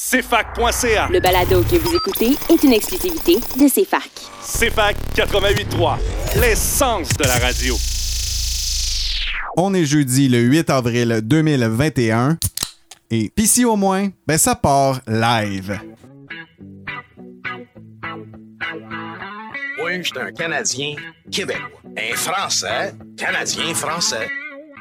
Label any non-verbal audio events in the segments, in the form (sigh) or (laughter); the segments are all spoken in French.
CFAC.ca. Le balado que vous écoutez est une exclusivité de CFAC. CFAC 88.3, l'essence de la radio. On est jeudi le 8 avril 2021. Et pis si au moins, ben ça part live. Moi, je suis un Canadien québécois. Un Français, Canadien français.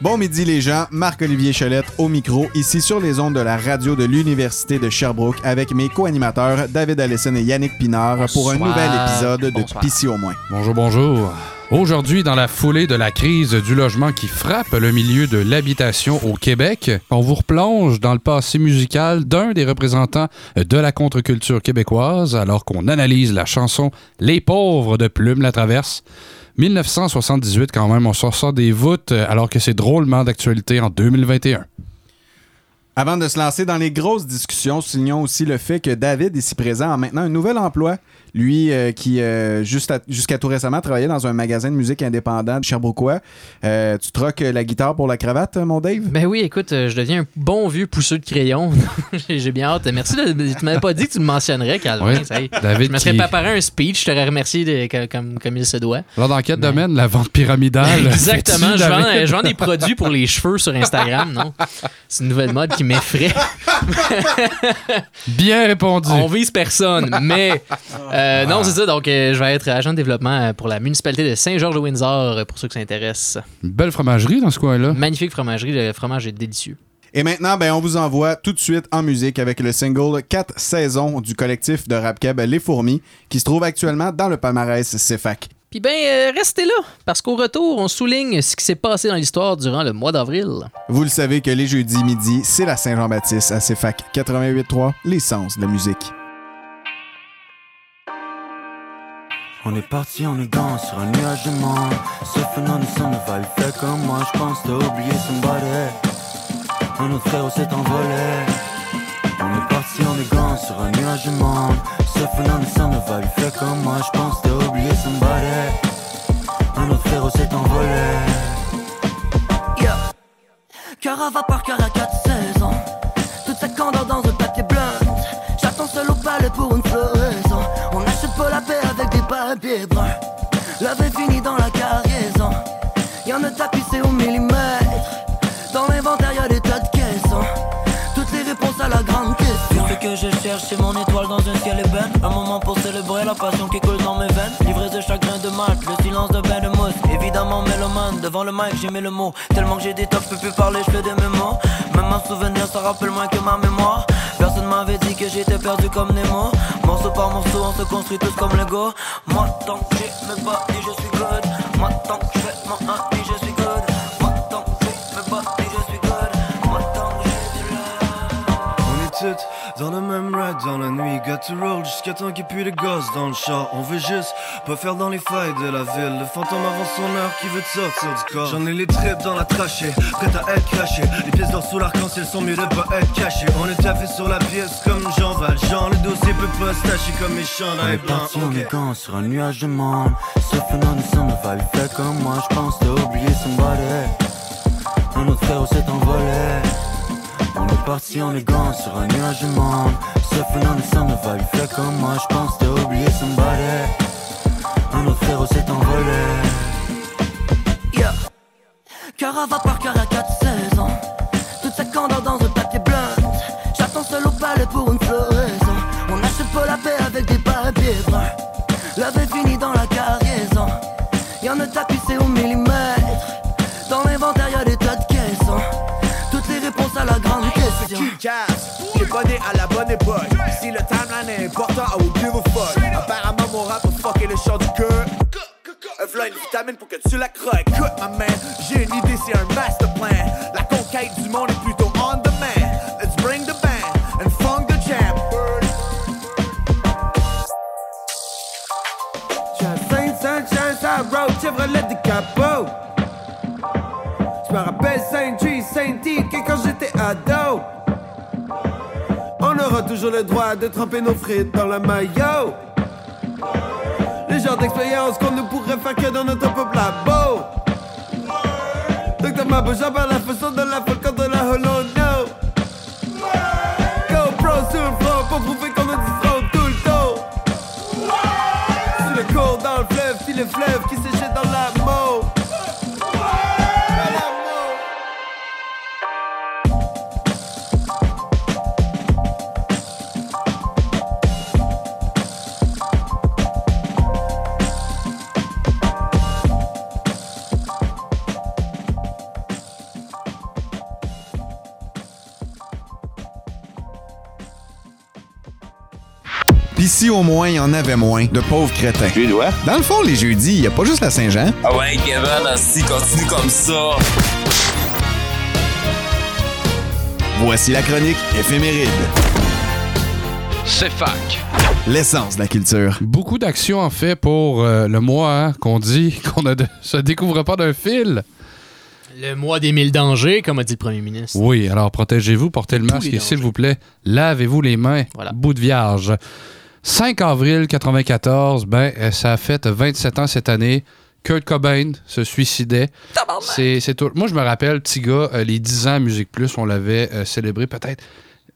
Bon midi les gens, Marc-Olivier Chalette au micro, ici sur les ondes de la radio de l'Université de Sherbrooke avec mes co-animateurs David Allison et Yannick Pinard pour un nouvel épisode de. Pissy au moins. Bonjour, bonjour. Aujourd'hui, dans la foulée de la crise du logement qui frappe le milieu de l'habitation au Québec, on vous replonge dans le passé musical d'un des représentants de la contre-culture québécoise alors qu'on analyse la chanson Les pauvres de Plume la Traverse. 1978 quand même, on sort ça des voûtes euh, alors que c'est drôlement d'actualité en 2021. Avant de se lancer dans les grosses discussions, soulignons aussi le fait que David, ici présent, a maintenant un nouvel emploi. Lui, euh, qui, euh, jusqu'à tout récemment, travaillait dans un magasin de musique indépendant de Sherbrookeois. Euh, tu troques la guitare pour la cravate, mon Dave? Ben oui, écoute, je deviens un bon vieux pousseux de crayon. (laughs) J'ai bien hâte. Merci. De, tu m'avais pas dit que tu le mentionnerais, Calvin. Oui. ça. David Je me serais qui- préparé un speech. Je t'aurais remercié de- comme, comme il se doit. Alors, dans quel domaine la vente pyramidale? (laughs) Exactement. Je vends, David? je vends des produits pour les cheveux sur Instagram, non? C'est une nouvelle mode qui m'effraie. Bien répondu. On vise personne. Mais euh, non, c'est ça. Donc, euh, je vais être agent de développement euh, pour la municipalité de Saint-Georges-de-Windsor, euh, pour ceux que ça intéresse. Une belle fromagerie dans ce coin-là. Magnifique fromagerie. Le fromage est délicieux. Et maintenant, ben, on vous envoie tout de suite en musique avec le single 4 saisons du collectif de rap keb Les Fourmis, qui se trouve actuellement dans le palmarès CFAC. Puis ben, euh, restez là, parce qu'au retour, on souligne ce qui s'est passé dans l'histoire durant le mois d'avril. Vous le savez que les jeudis midi, c'est la Saint-Jean-Baptiste à CFAC 88.3, l'essence de la musique. On est parti en élégant sur un nuage de monde Ce phénomène va, il fait comme moi Je pense t'as oublié somebody Un autre frère s'est envolé. On est parti en élégant sur un nuage de monde Ce phénomène va, il fait comme moi Je pense t'as oublié somebody Un autre frère s'est envolé. Yeah. Cœur à vapeur, cœur à quatre saisons. Toute cette candeur dans un papier blanc J'attends seul au palais pour une L'œuvre est finie dans la cargaison. Y'en a tapissé au millimètre. Dans l'inventaire y'a des tas de caissons. Toutes les réponses à la grande question. Ce que je cherche c'est mon étoile dans un ciel ébène. Un moment pour célébrer la passion qui coule dans mes veines. Livré de chagrin de mat, le silence de bain Évidemment mélomane, devant le mic j'ai mis le mot. Tellement que j'ai des tocs, je peux plus parler, je fais des mémos. Même un souvenir ça rappelle moins que ma mémoire Personne m'avait dit que j'étais perdu comme Nemo. Morceau par morceau on se construit tous comme Lego. Moi tant que j'ai mes body je to roll jusqu'à temps qu'il plus de gosses dans le char. On veut juste pas faire dans les failles de la ville. Le fantôme avant son heure qui veut te sortir du corps. J'en ai les tripes dans la trachée, prête à être craché Les pièces d'or sous l'arc-en-ciel sont mieux de pas être cachées. On est taffé sur la pièce comme Jean Valjean. Le dossier peut pas se tâcher comme mes On chandails est blancs parti en ok. élégant sur un nuage de monde. Ce phénomène s'en va, il fait comme moi Je pense t'as oublié somebody Un autre frère s'est envolé On est parti en élégant sur un nuage de monde. Ce phénomène s'en va, il fait comme moi Je pense t'as oublié somebody Un autre frère s'est envolé. Yeah. Cœur à vapeur, cœur à quatre saisons. Toute cette candeur dans un papier blanc J'attends seul au palais pour une floraison. On n'achète pas la paix avec des papiers bruns. L'œuvre est finie dans la cargaison. Y'en a tapissé au millimètre question Cass, j'ai pas né à la bonne époque. Si le timeline est important, I will give a fuck. Apparemment, mon rap a fucké le chant du cœur. V'là une vitamine pour que tu la crois. Écoute, ma man, j'ai une idée, c'est un master plan. La conquête du monde est plutôt on demand. Let's bring the band and funk the champ. Saint Sunshine, ça road, Chevrolet de capot. Je me rappelle Saint-Tree, Saint-D, que quand j'étais ado. Aura toujours le droit de tremper nos frites dans le maillot. Le genre d'expérience qu'on ne pourrait faire que dans notre peuple labo. Docteur Mabo, j'en parle la façon de la folle de la hollow, no. Go pro sur le front pour prouver au moins il y en avait moins de pauvres crétins. Tu dois? Dans le fond, les jeudis, y a pas juste la Saint-Jean. Ah ouais, Kevin, si continue comme ça. Voici la chronique éphéméride. C'est fac. L'essence de la culture. Beaucoup d'actions en fait pour euh, le mois hein, qu'on dit (laughs) qu'on ne se découvre pas d'un fil. Le mois des mille dangers, comme a dit le premier ministre. Oui, alors protégez-vous, portez le masque et s'il vous plaît, lavez-vous les mains. Bout de vierge. 5 avril 94, ben, euh, ça a fait 27 ans cette année. Kurt Cobain se suicidait. C'est, c'est tout. Moi, je me rappelle, petit gars, euh, les 10 ans à Musique Plus, on l'avait euh, célébré peut-être,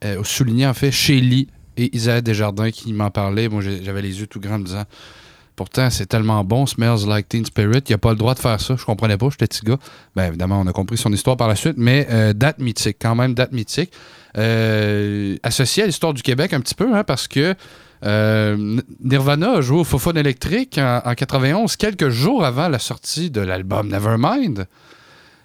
euh, souligné en fait, chez Lee et Isabelle Desjardins qui m'en parlaient. Moi, j'avais les yeux tout grands en me disant Pourtant, c'est tellement bon, Smells Like Teen Spirit, il a pas le droit de faire ça. Je comprenais pas, j'étais petit gars. Ben, évidemment, on a compris son histoire par la suite, mais euh, date mythique, quand même, date mythique. Euh, associé à l'histoire du Québec un petit peu, hein, parce que euh, Nirvana a joué au Fofone électrique en, en 91, quelques jours avant la sortie de l'album Nevermind.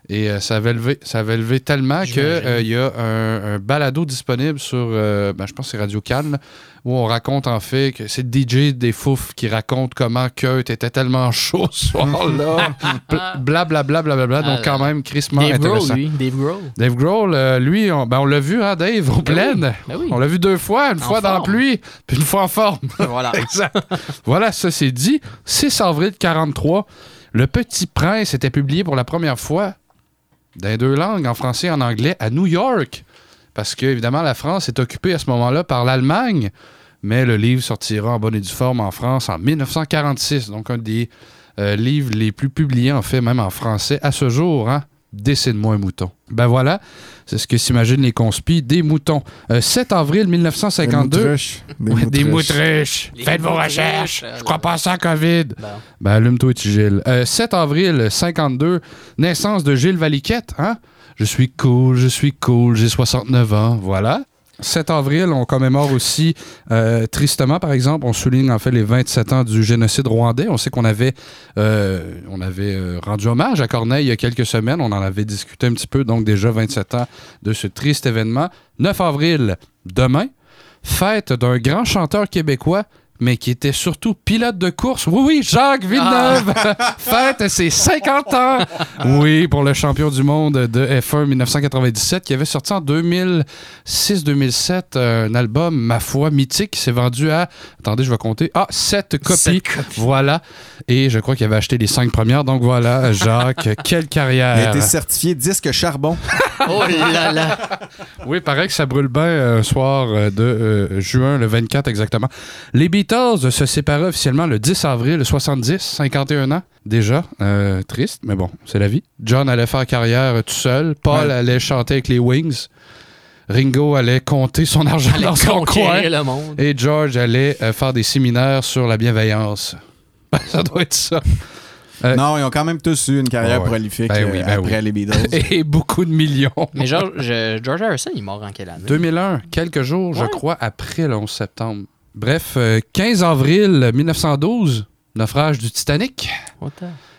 Et euh, ça, avait levé, ça avait levé tellement qu'il y a un, un balado disponible sur, euh, ben, je pense que c'est Radio Cannes, où on raconte en fait que c'est DJ des Fouf qui raconte comment Kurt était tellement (laughs) chaud ce soir-là. (laughs) Blablabla, blablabla. Donc, quand même, Chris Dave intéressant. Grohl, lui. Dave Grohl. Dave Grohl, euh, lui, on, ben, on l'a vu, hein, Dave, au pleine. Ben oui. On l'a vu deux fois, une En fois dans la pluie, puis une fois en forme. (laughs) Voilà. exact. voilà, ça c'est dit. 6 avril 43, Le Petit Prince était publié pour la première fois dans deux langues, en français et en anglais, à New York. Parce que, évidemment, la France est occupée à ce moment-là par l'Allemagne. Mais le livre sortira en bonne et due forme en France en 1946. Donc, un des euh, livres les plus publiés, en fait, même en français, à ce jour. Hein? Décide-moi un mouton. Ben voilà, c'est ce que s'imaginent les conspis des moutons. Euh, 7 avril 1952. Des moutruches. Des Ouais, Des moutruches. Faites vos recherches. euh, Je crois pas à ça, COVID. Ben, allume-toi, Gilles. Euh, 7 avril 52, naissance de Gilles Valiquette. Hein? Je suis cool, je suis cool, j'ai 69 ans. Voilà. 7 avril, on commémore aussi, euh, tristement par exemple, on souligne en fait les 27 ans du génocide rwandais. On sait qu'on avait, euh, avait euh, rendu hommage à Corneille il y a quelques semaines. On en avait discuté un petit peu, donc déjà 27 ans de ce triste événement. 9 avril, demain, fête d'un grand chanteur québécois, mais qui était surtout pilote de course. Oui, oui, Jacques Villeneuve (laughs) fête ses 50 ans. Oui, pour le champion du monde de F1 1997, qui avait sorti en 2006-2007 un album, ma foi, mythique, qui s'est vendu à, attendez, je vais compter, ah, 7 copies. Sept copies. Voilà. Et je crois qu'il avait acheté les 5 premières. Donc voilà, Jacques, (laughs) quelle Il a carrière. été certifié disque charbon. (laughs) Oh là là. Oui, pareil que ça brûle bien euh, un soir euh, de euh, juin, le 24 exactement. Les Beatles se séparaient officiellement le 10 avril 70, 51 ans déjà. Euh, triste, mais bon, c'est la vie. John allait faire carrière tout seul. Paul Ouais. allait chanter avec les Wings. Ringo allait compter son argent Allait dans son coin. conquérir le monde. Et George allait euh, faire des séminaires sur la bienveillance. (laughs) ça doit être ça. Euh, Non, ils ont quand même tous eu une carrière Ouais. prolifique Ben oui, ben après oui. les Beatles. (laughs) Et beaucoup de millions. Mais George, Harrison, il est mort en quelle année? 2001, quelques jours, je crois, après le 11 septembre. Bref, euh, 15 avril 1912, naufrage du Titanic.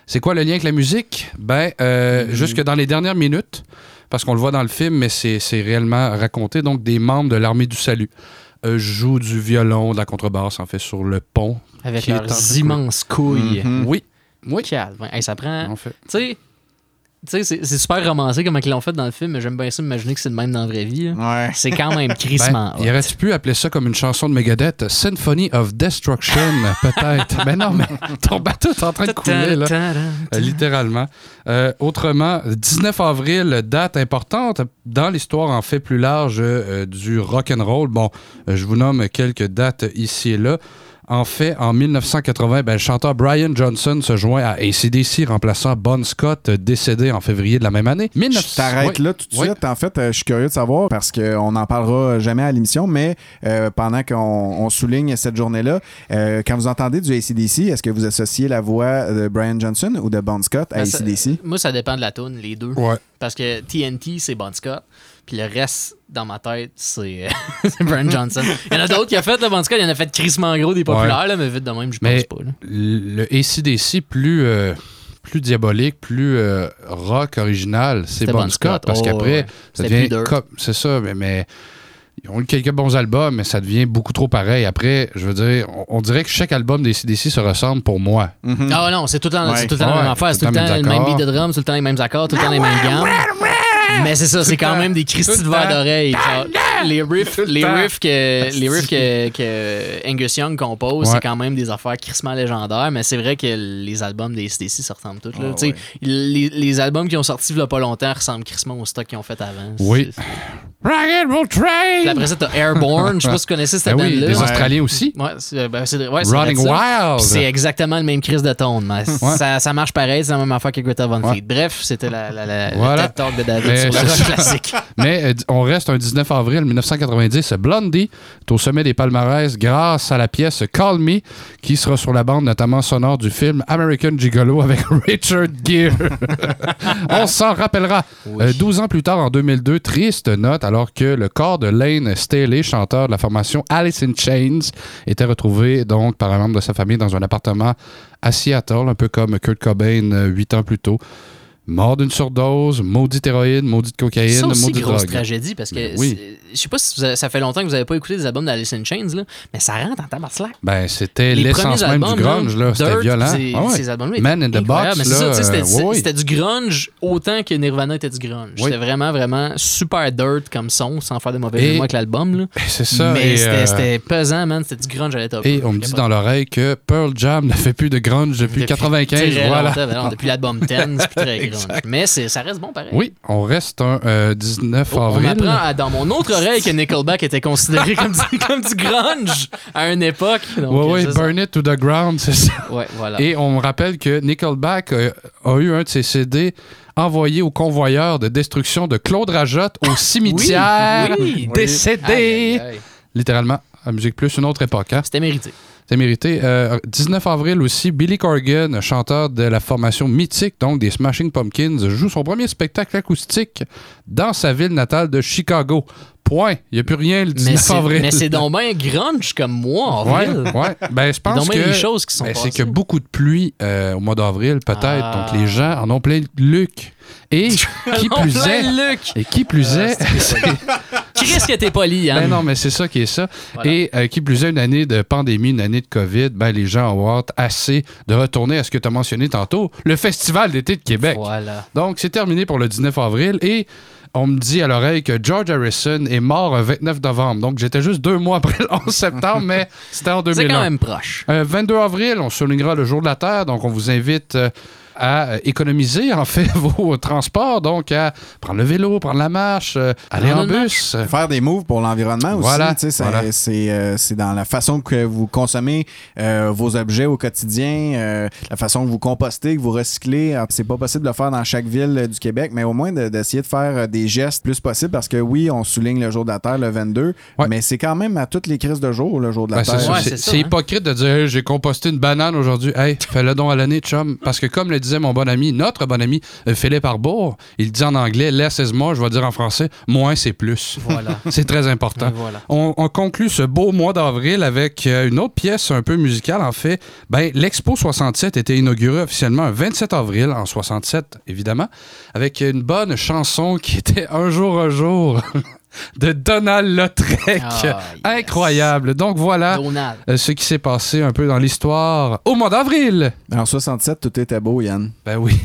C'est quoi le lien avec la musique? Ben, euh, jusque dans les dernières minutes, parce qu'on le voit dans le film, mais c'est réellement raconté, donc des membres de l'armée du salut euh, jouent du violon, de la contrebasse, en fait, sur le pont. Avec leurs immenses couilles. Mhm. Oui. Oui. Calvin. Hey, ça prend. En fait. Tu sais, sais, c'est super romancé comme ils l'ont fait dans le film, mais j'aime bien ça m'imaginer que c'est le même dans la vraie vie. là. C'est quand même (laughs) crissement. Ben, il aurait-tu pu appeler ça comme une chanson de Megadeth, Symphony of Destruction, (laughs) peut-être? Mais non, mais ton bateau est en train de couler, là. Euh, littéralement. Euh, autrement, 19 avril, date importante dans l'histoire en fait plus large euh, du rock and roll. Bon, je vous nomme quelques dates ici et là. En fait, en 1980, ben, le chanteur Brian Johnson se joint à ACDC, remplaçant Bon Scott, euh, décédé en février de la même année. 19... Je t'arrête Oui. là tout de Oui. suite. En fait, euh, je suis curieux de savoir parce qu'on n'en parlera jamais à l'émission, mais euh, pendant qu'on on souligne cette journée-là, euh, quand vous entendez du ACDC, est-ce que vous associez la voix de Brian Johnson ou de Bon Scott à Ben, ça- ACDC? Moi, ça dépend de la tune, les deux. Ouais. Parce que TNT, c'est Bon Scott. Puis le reste, dans ma tête, c'est (laughs) c'est Brian Johnson. Il y en a d'autres qui a fait, le Bon Scott. Il y en a fait crissement gros des populaires, Ouais. là, mais vite de même, je Mais pense pas. là. le ACDC plus, euh, plus diabolique, plus euh, rock original, c'est Bon Bon Scott. Scott. Parce Oh, qu'après, ouais. ça devient. C'est ça, mais, mais ils ont eu quelques bons albums, mais ça devient beaucoup trop pareil. Après, je veux dire, on, on dirait que chaque album des CDC se ressemble pour moi. Ah non, c'est tout le temps, Ouais. tout le temps la Ouais, même affaire. C'est tout le temps le même beat de drum, tout le temps les mêmes accords, tout le temps les mêmes gammes. Mais c'est ça, c'est quand même des Christy de verre d'oreille. Les riffs, les riffs que, les riffs que, que Angus Young compose, Ouais. c'est quand même des affaires crissement légendaires. Mais c'est vrai que les albums des STC se ressemblent tous. là. Ah, ouais. les, les albums qui ont sorti il y a pas longtemps ressemblent crissement au stock qu'ils ont fait avant. Oui. Puis Train! après ça, t'as Airborne. Je sais pas si tu connaissais cette Ben oui, bande-là. des Australiens aussi. Ouais, c'est ben, ouais, Running. Wild. Puis C'est exactement le même crise de tone. Mais ça, ça marche pareil, c'est la même affaire que Greta. Fleet. Bref, c'était la, la, la, Voilà. TED Talk de David Mais sur le rock classique. Mais euh, on reste un 19 avril 1990. Blondie est au sommet des palmarès grâce à la pièce Call Me, qui sera sur la bande notamment sonore du film American Gigolo avec (laughs) Richard Gere. (laughs) on s'en rappellera. Euh, 12 ans plus tard, en 2002, triste note, alors que le corps de Lane Staley, chanteur de la formation Alice in Chains, était retrouvé donc par un membre de sa famille dans un appartement à Seattle, un peu comme Kurt Cobain euh, huit ans plus tôt. Mort d'une surdose, maudite héroïne, maudite cocaïne, Ça aussi, maudite grosse drogue. tragédie, parce que Ben oui. je sais pas si vous avez- ça fait longtemps que vous avez pas écouté des albums d'Alice in Chains, là, mais ça rentre en tabarnak. Ben, c'était Les l'essence même albums, du grunge, là. C'était violent. Ces, Ah ouais. ces albums-là Man in the. Box, c'était, euh, c'était du grunge autant que Nirvana était du grunge. Oui. C'était vraiment, vraiment super dirt comme son, sans faire de mauvais mots avec l'album. (laughs) C'est ça. Mais c'était, euh, c'était pesant, man. C'était du grunge à l'état. Et on me dit dans l'oreille que Pearl Jam (laughs) ne fait plus de grunge depuis, 95. Très Voilà. depuis l'album (laughs) 10, c'est plus très Mais ça reste bon pareil. Oui, on reste un euh, 19 Oh, On avril. apprend à- dans mon autre oreille que Nickelback était considéré (laughs) comme du, comme du grunge à une époque. Donc, Oui, oui. Burn It to the Ground, c'est ça. Ouais, voilà. Et on me rappelle que Nickelback euh, a eu un de ses CD envoyé au convoyeur de destruction de Claude Rajotte au (laughs) cimetière. oui. Décédé. Aïe, aïe, aïe. Littéralement, à Musique Plus, une autre époque. Hein? C'était mérité. C'est mérité. Euh, 19 avril aussi, Billy Corgan, chanteur de la formation mythique, donc des Smashing Pumpkins, joue son premier spectacle acoustique dans sa ville natale de Chicago. Point. Il n'y a plus rien le 19 Mais c'est, avril. mais c'est donc bien grunge comme moi, en Ouais, ouais. Ben, je Il y a pense que choses qui sont ben, c'est que beaucoup de pluie euh, au mois d'avril, peut-être. Ah. Donc les gens en ont plein (laughs) le luc. Et qui plus plein est, luc. et qui plus est, c'est- (laughs) Chris que t'es poli, hein? ben non, mais c'est ça qui est ça. Voilà. Et euh, qui plus est, une année de pandémie, une année de COVID, ben les gens ont hâte assez de retourner à ce que tu as mentionné tantôt, le Festival d'été de Québec. Voilà. Donc, c'est terminé pour le 19 avril et on me dit à l'oreille que George Harrison est mort le 29 novembre. Donc, j'étais juste deux mois après le 11 septembre, mais c'était en 2001. C'est quand même proche. Euh, 22 avril, on soulignera le jour de la Terre, donc on vous invite euh, à euh, économiser en fait (laughs) vos transports, donc à prendre le vélo, prendre la marche, euh, aller Prendre en bus. Faire des moves pour l'environnement aussi. Voilà, tu sais, c'est, voilà. c'est, euh, dans la façon que vous consommez euh, vos objets au quotidien, euh, la façon que vous compostez, que vous recyclez. Alors, C'est pas possible de le faire dans chaque ville du Québec, mais au moins de- d'essayer de faire des gestes plus possibles parce que oui, on souligne le jour de la Terre le 22, mais c'est quand même à toutes les crises de jour le jour de la Ben, Terre. C'est- c'est hypocrite de dire Hey, j'ai composté une banane aujourd'hui. Hey, fais-le don à l'année, chum. Parce que comme le disait mon bon ami, notre bon ami euh, Philippe Arbour, il dit en anglais less is more, je vais dire en français moins c'est plus. Voilà. (laughs) c'est très important. Voilà. On, on conclut ce beau mois d'avril avec euh, une autre pièce un peu musicale. En fait, ben, l'Expo 67 était inaugurée officiellement un 27 avril en 67, évidemment, avec une bonne chanson qui était Un jour, un jour. (laughs) de Donald Lautrec. Ah, Incroyable. Donc voilà Donald. euh, ce qui s'est passé un peu dans l'histoire au mois d'avril. En 67, tout était beau, Yann. Ben oui.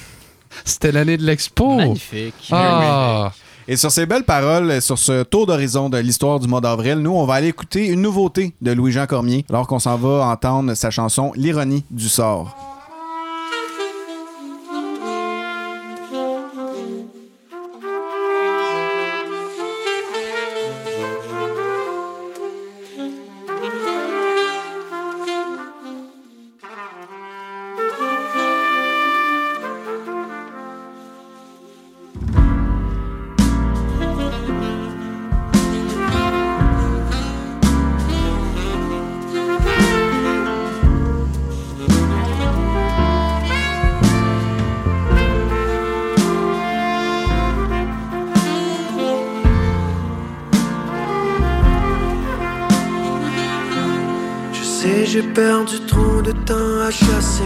(laughs) C'était l'année de l'expo. Magnifique. Ah. Et sur ces belles paroles, sur ce tour d'horizon de l'histoire du mois d'avril, nous, on va aller écouter une nouveauté de Louis-Jean Cormier, alors qu'on s'en va entendre sa chanson L'ironie du sort.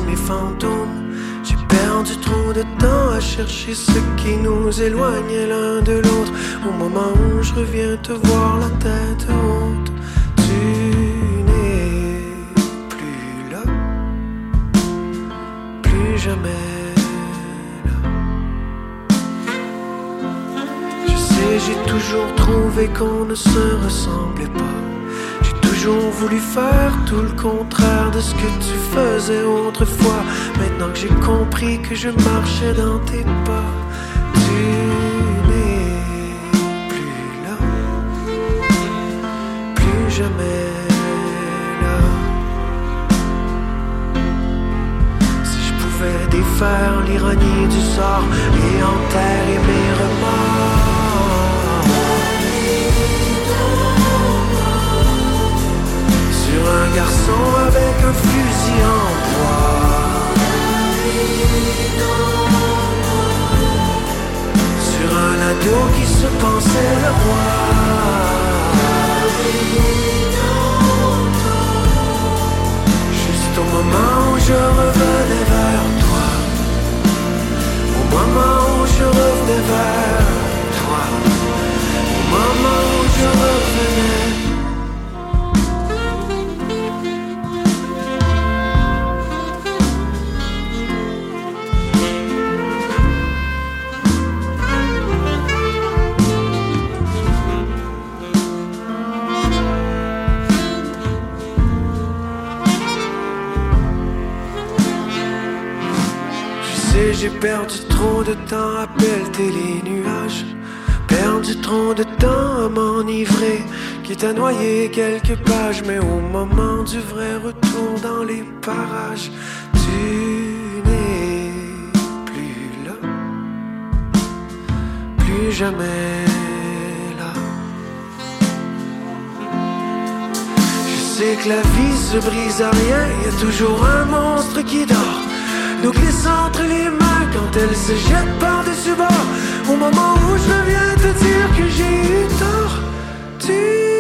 Mes fantômes. J'ai perdu trop de temps à chercher ce qui nous éloignait l'un de l'autre. Au moment où je reviens te voir la tête haute, tu n'es plus là, plus jamais là. Je sais, j'ai toujours trouvé qu'on ne se ressemblait pas. J'ai toujours voulu faire tout le contraire de ce que tu faisais autrefois. Maintenant que j'ai compris que je marchais dans tes pas, tu n'es plus là, plus jamais là. Si je pouvais défaire l'ironie du sort et enterrer mes remords. Tu n'es plus là, plus jamais là. Je sais que la vie se brise à rien, y a toujours un monstre qui dort. Nous glisse entre les mains quand elle se jette par-dessus bord. Au moment où je viens te dire que j'ai eu tort, tu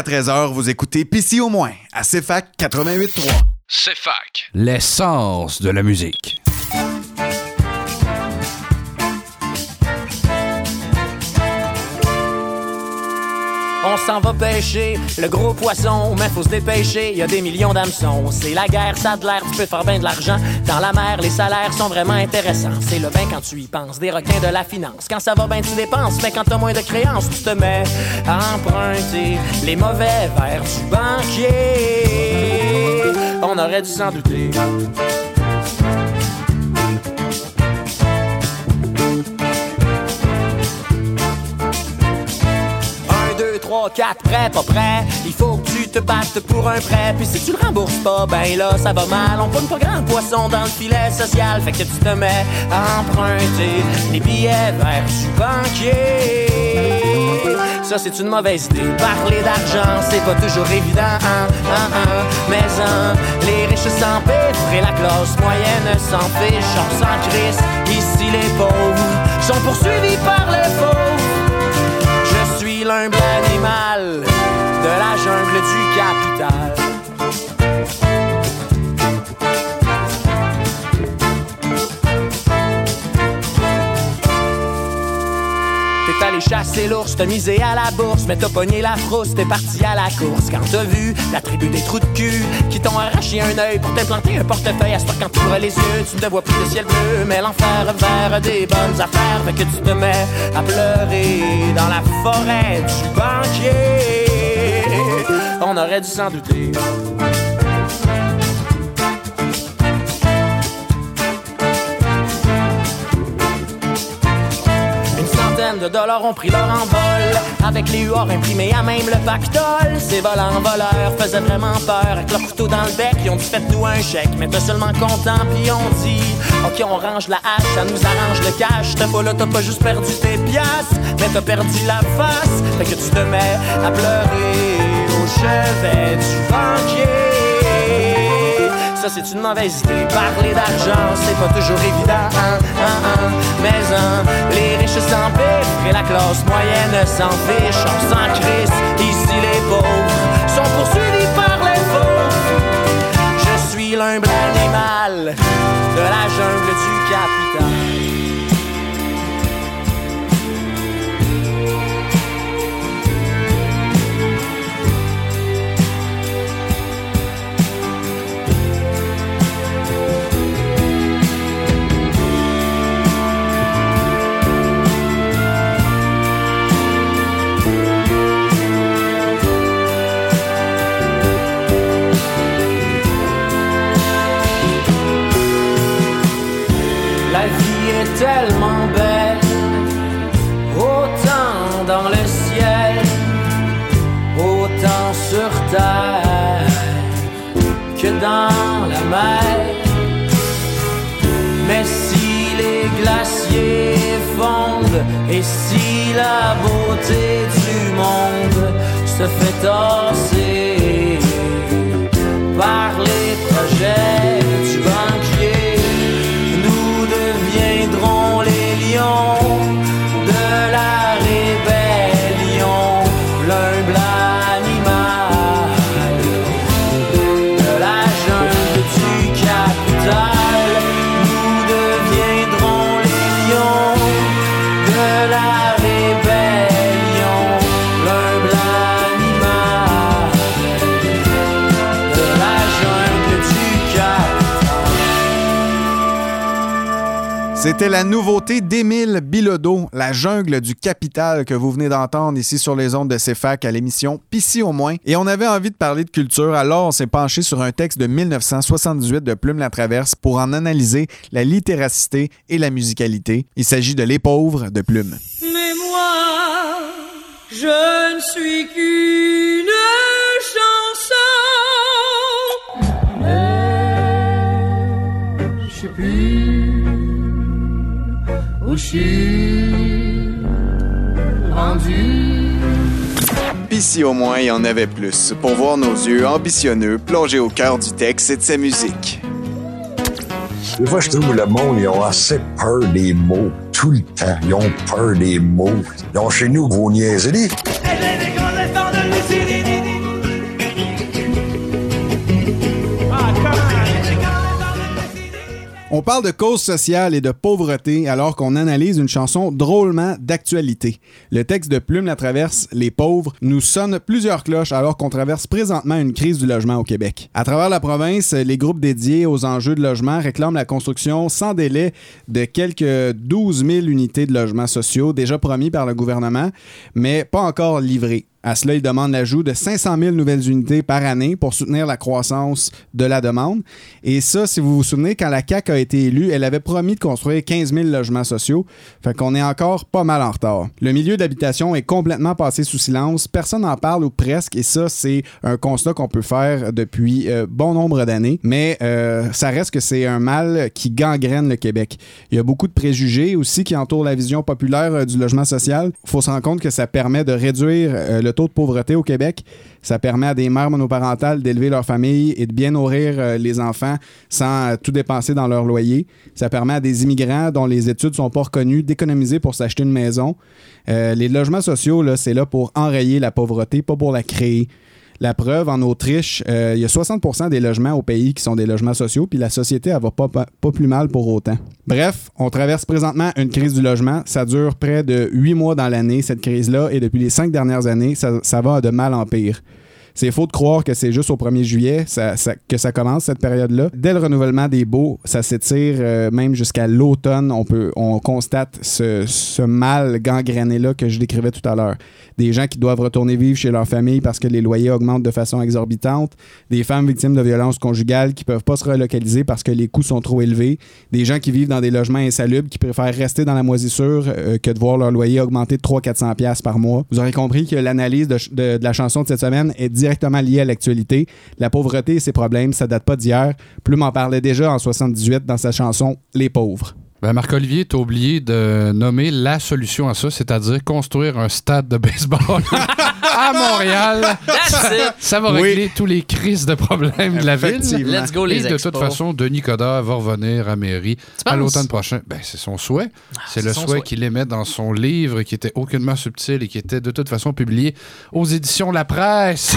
Jusqu'à 13h, vous écoutez PC au moins à CFAC 88.3. CFAC. L'essence de la musique. S'en va pêcher le gros poisson, mais faut se dépêcher, y a des millions d'hameçons. C'est la guerre, ça de l'air, tu peux faire bien de l'argent. Dans la mer, les salaires sont vraiment intéressants. C'est le bain quand tu y penses, des requins de la finance. Quand ça va bien, tu dépenses, mais quand t'as moins de créances, tu te mets à emprunter les mauvais vers du banquier. On aurait dû s'en douter. 3, 4, prêt, pas prêt. Il faut que tu te battes pour un prêt. Puis si tu le rembourses pas, ben là, ça va mal. On pogne pas grand poisson dans le filet social. Fait que tu te mets à emprunter les billets vers du banquier. Ça, c'est une mauvaise idée. Parler d'argent, c'est pas toujours évident. hein, hein, hein. Mais hein, les riches s'empêtrent et la classe moyenne s'en fiche. On s'en crisse. Ici, les pauvres sont poursuivis par les pauvres. L'humble animal de la jungle du capital. Chasser l'ours, t'as misé à la bourse, mais t'as pogné la frousse, t'es parti à la course. Quand t'as vu la tribu des trous de cul qui t'ont arraché un œil pour t'implanter un portefeuille, à ce quand t'ouvres les yeux, tu ne vois plus le ciel bleu, mais l'enfer vers des bonnes affaires, fait que tu te mets à pleurer dans la forêt du banquier. On aurait dû s'en douter. De dollars ont pris leur envol. Avec les huards imprimés à même le pactole. Ces volants voleurs faisaient vraiment peur. Avec leur couteau dans le bec, ils ont dit faites-nous un chèque. Mais t'es seulement content, puis on dit Ok, on range la hache, ça nous arrange le cash. T'as pas là, t'as pas juste perdu tes piastres Mais t'as perdu la face. Fait que tu te mets à pleurer au chevet du banquier ça c'est une mauvaise idée. Parler d'argent, c'est pas toujours évident. hein, hein, hein. Mais les riches s'empêtrent et la classe moyenne s'en fiche. On s'en. Ici les pauvres sont poursuivis par les pauvres. Je suis l'humble animal de la jungle du capital. Tellement belle, autant dans le ciel, autant sur terre que dans la mer. Mais si les glaciers fondent et si la beauté du monde se fait tasser C'était la nouveauté d'Émile Bilodeau, La jungle du capital, que vous venez d'entendre ici sur les ondes de CFAC à l'émission Pissy au moins. Et on avait envie de parler de culture, alors on s'est penché sur un texte de 1978 de Plume la Traverse pour en analyser la littéracité et la musicalité. Il s'agit de Les pauvres de Plume. Mais moi, je ne suis qu'une chanson. Mais je plus où je suis rendu. Pis si au moins il y en avait plus, pour voir nos yeux ambitionneux plonger au cœur du texte et de sa musique. Des fois, je trouve le monde, ils ont assez peur des mots. Tout le temps, ils ont peur des mots. Ont chez nous vos niaiseries. On parle de cause sociale et de pauvreté alors qu'on analyse une chanson drôlement d'actualité. Le texte de Plume la traverse, Les pauvres, nous sonne plusieurs cloches alors qu'on traverse présentement une crise du logement au Québec. À travers la province, les groupes dédiés aux enjeux de logement réclament la construction sans délai de quelques 12 000 unités de logements sociaux déjà promis par le gouvernement, mais pas encore livrées. À cela, il demande l'ajout de 500 000 nouvelles unités par année pour soutenir la croissance de la demande. Et ça, si vous vous souvenez, quand la CAQ a été élue, elle avait promis de construire 15 000 logements sociaux. Fait qu'on est encore pas mal en retard. Le milieu d'habitation est complètement passé sous silence. Personne n'en parle ou presque. Et ça, c'est un constat qu'on peut faire depuis euh, bon nombre d'années. Mais euh, ça reste que c'est un mal qui gangrène le Québec. Il y a beaucoup de préjugés aussi qui entourent la vision populaire euh, du logement social. Il faut se rendre compte que ça permet de réduire euh, le taux de pauvreté au Québec. Ça permet à des mères monoparentales d'élever leur famille et de bien nourrir euh, les enfants sans euh, tout dépenser dans leur loyer. Ça permet à des immigrants dont les études sont pas reconnues d'économiser pour s'acheter une maison. Euh, les logements sociaux, c'est là pour enrayer la pauvreté, pas pour la créer. La preuve, en Autriche, euh, il y a 60% des logements au pays qui sont des logements sociaux, puis la société, elle va pas, plus mal pour autant. Bref, on traverse présentement une crise du logement. Ça dure près de huit mois dans l'année, cette crise-là, et depuis les cinq dernières années, ça, va de mal en pire. C'est faux de croire que c'est juste au 1er juillet que ça commence, cette période-là. Dès le renouvellement des baux, ça s'étire euh, même jusqu'à l'automne. On, peut, on constate ce, ce mal gangréné-là que je décrivais tout à l'heure. Des gens qui doivent retourner vivre chez leur famille parce que les loyers augmentent de façon exorbitante. Des femmes victimes de violences conjugales qui peuvent pas se relocaliser parce que les coûts sont trop élevés. Des gens qui vivent dans des logements insalubres qui préfèrent rester dans la moisissure euh, que de voir leur loyer augmenter de 300-400$ piastres par mois. Vous aurez compris que l'analyse de- de la chanson de cette semaine est directement liée à l'actualité. La pauvreté et ses problèmes, ça date pas d'hier. Plume en parlait déjà en 78 dans sa chanson Les pauvres. Ben, Marc-Olivier, t'as oublié de nommer la solution à ça, c'est-à-dire construire un stade de baseball (laughs) à Montréal. Ça, ça va Oui. régler tous les crises de problèmes de la ville. Let's go, les Et de expos. toute façon, Denis Coderre va revenir à mairie à l'automne prochain. Ben, c'est son souhait. c'est c'est le souhait qu'il émet dans son livre qui était aucunement subtil et qui était de toute façon publié aux éditions La Presse.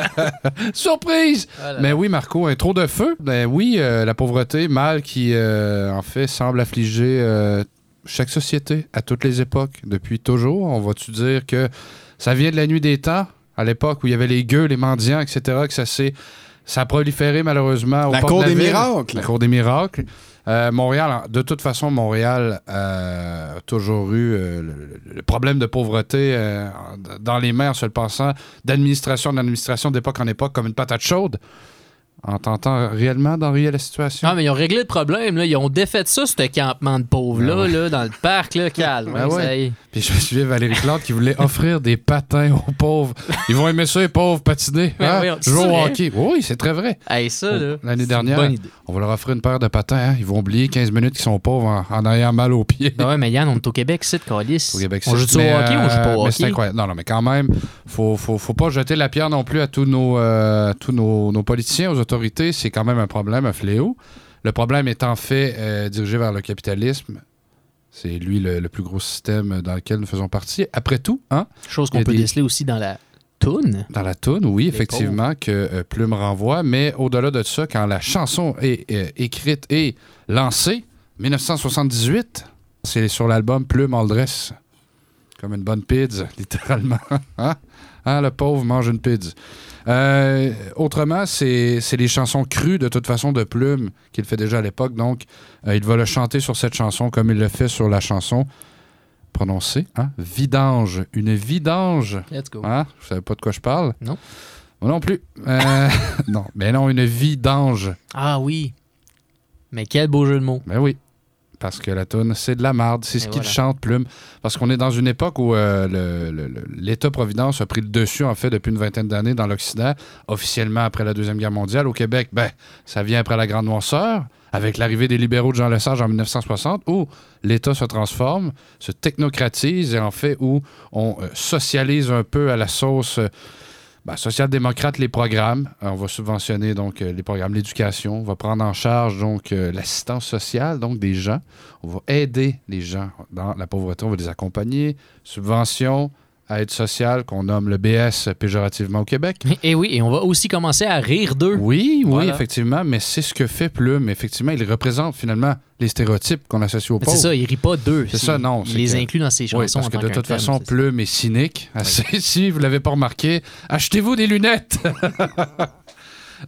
(laughs) Surprise! Ah Mais oui, Marco, un trop de feu. Ben oui, euh, la pauvreté, mal qui, euh, en fait, semble affliger euh, chaque société à toutes les époques, depuis toujours. On va-tu dire que ça vient de la nuit des temps, à l'époque où il y avait les gueux, les mendiants, etc., que ça s'est. Ça a proliféré malheureusement au La cour de la des ville. miracles. La cour des miracles. Euh, Montréal, de toute façon, Montréal euh, a toujours eu euh, le, le problème de pauvreté dans les mains en se le passant d'administration en administration, d'époque en époque, comme une patate chaude. En tentant réellement d'enrayer la situation? Non, mais ils ont réglé le problème. Là. Ils ont défait ça, ce campement de pauvres-là, ouais. là, dans le parc. Là, calme. Ben Ouais, ouais. ça y. Puis je souviens Valérie Plante qui voulait offrir des patins aux pauvres. Ils vont aimer ça, les pauvres, patiner. Hein? voyons, Jouer au vrai? hockey. Oui, c'est très vrai. Hey, ça, là, L'année dernière, bonne idée. on va leur offrir une paire de patins. hein? Ils vont oublier 15 minutes qu'ils sont pauvres en, en ayant mal aux pieds. Ben ouais, mais Yann, on est au Québec, c'est de Calis. Au Québec, On c'est- joue-tu au mais, hockey ou on joue pas au euh, mais c'est hockey? incroyable. Non, non, mais quand même, faut, faut, faut pas jeter la pierre non plus à tous nos, euh, tous nos, nos politiciens, aux autorités. C'est quand même un problème, un fléau. Le problème en fait euh, dirigé vers le capitalisme. C'est lui le, le plus gros système dans lequel nous faisons partie. Après tout, hein? Chose qu'on peut des- déceler aussi dans la toune. Dans la toune, oui, effectivement, que euh, Plume renvoie. Mais au-delà de ça, quand la chanson est euh, écrite et lancée, 1978, c'est sur l'album Plume All Dress. Comme une bonne pizza, (laughs) littéralement. Hein? Hein, le pauvre mange une pizza. Euh, autrement, c'est les chansons crues, de toute façon, de Plume, qu'il fait déjà à l'époque. Donc, euh, il va le chanter sur cette chanson comme il le fait sur la chanson prononcée, hein? Vidange. Une vidange. Let's go. Hein? Vous savez pas de quoi je parle? Non. Moi non plus. Euh, (laughs) non, mais non, une vidange. Ah oui. Mais quel beau jeu de mots. Ben oui. Parce que la toune, c'est de la marde. C'est ce qu'il voilà. chante, Plume. Parce qu'on est dans une époque où euh, le- l'État-providence a pris le dessus, en fait, depuis une vingtaine d'années dans l'Occident, officiellement après la Deuxième Guerre mondiale. Au Québec, ben, ça vient après la Grande Noirceur, avec l'arrivée des libéraux de Jean Lesage en 1960, où l'État se transforme, se technocratise, et en fait, où on euh, socialise un peu à la sauce... ben, social-démocrate, les programmes. On va subventionner donc euh, les programmes, l'éducation. On va prendre en charge donc euh, l'assistance sociale, donc des gens. On va aider les gens dans la pauvreté. On va les accompagner. Subvention, aide sociale, qu'on nomme le BS péjorativement au Québec. (laughs) Et oui, et on va aussi commencer à rire d'eux. Oui, oui, Voilà. effectivement, mais c'est ce que fait Plume. Effectivement, il représente finalement les stéréotypes qu'on associe aux Mais pauvres. C'est ça, il rit pas d'eux. C'est ça, non. Il les que- inclut dans ses chansons. Oui, parce en que tant de toute thème, façon. Plume est cynique. si vous l'avez pas remarqué, achetez-vous des lunettes. (laughs)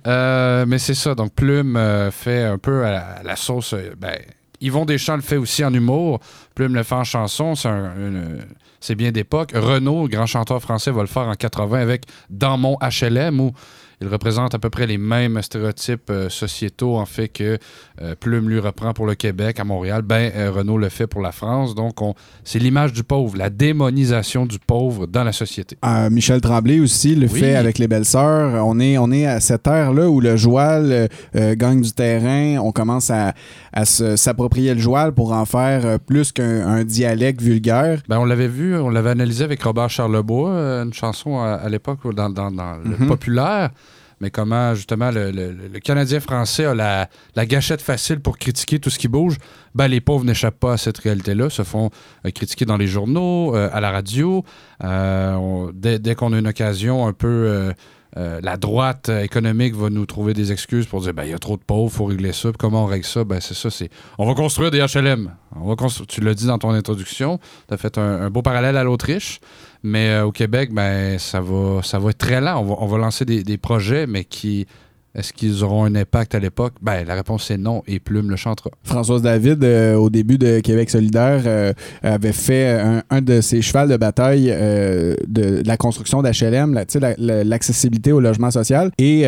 Euh, mais c'est ça. Donc, Plume euh, fait un peu à la, à la sauce. euh, ben, Yvon Deschamps le fait aussi en humour. Plume le fait en chanson. C'est bien d'époque. Renaud, grand chanteur français, va le faire en 80 avec Dans mon HLM, où il représente à peu près les mêmes stéréotypes euh, sociétaux, en fait, que euh, Plume lui reprend pour le Québec, à Montréal. Ben, euh, Renaud le fait pour la France. Donc, on- c'est l'image du pauvre, la démonisation du pauvre dans la société. Euh, Michel Tremblay aussi le Oui. fait avec les belles sœurs. On est, on est à cette ère-là où le joual gagne du terrain. On commence à, à s'approprier le joual pour en faire plus qu'un un dialecte vulgaire. Ben, on l'avait vu, on l'avait analysé avec Robert Charlebois, une chanson à, à l'époque dans, dans- dans le Mhm. populaire. Mais comment, justement, le, Canadien français a la, gâchette facile pour critiquer tout ce qui bouge? Ben, les pauvres n'échappent pas à cette réalité-là, se font euh, critiquer dans les journaux, euh, à la radio. Euh, dès qu'on a une occasion un peu. la droite économique va nous trouver des excuses pour dire ben il y a trop de pauvres, faut régler ça. Comment on règle ça? Ben c'est ça, c'est on va construire des HLM. Tu l'as dit dans ton introduction, tu as fait un beau parallèle à l'Autriche, mais euh, au Québec, ben ça va ça va être très lent. On va, lancer des, projets, mais qui est-ce qu'ils auront un impact à l'époque? Ben la réponse c'est non et Plume le chantera. Françoise David, euh, au début de Québec solidaire, euh, avait fait un, de ses chevals de bataille de, la construction d'HLM, la- tu sais, la- la- l'accessibilité au logement social. Et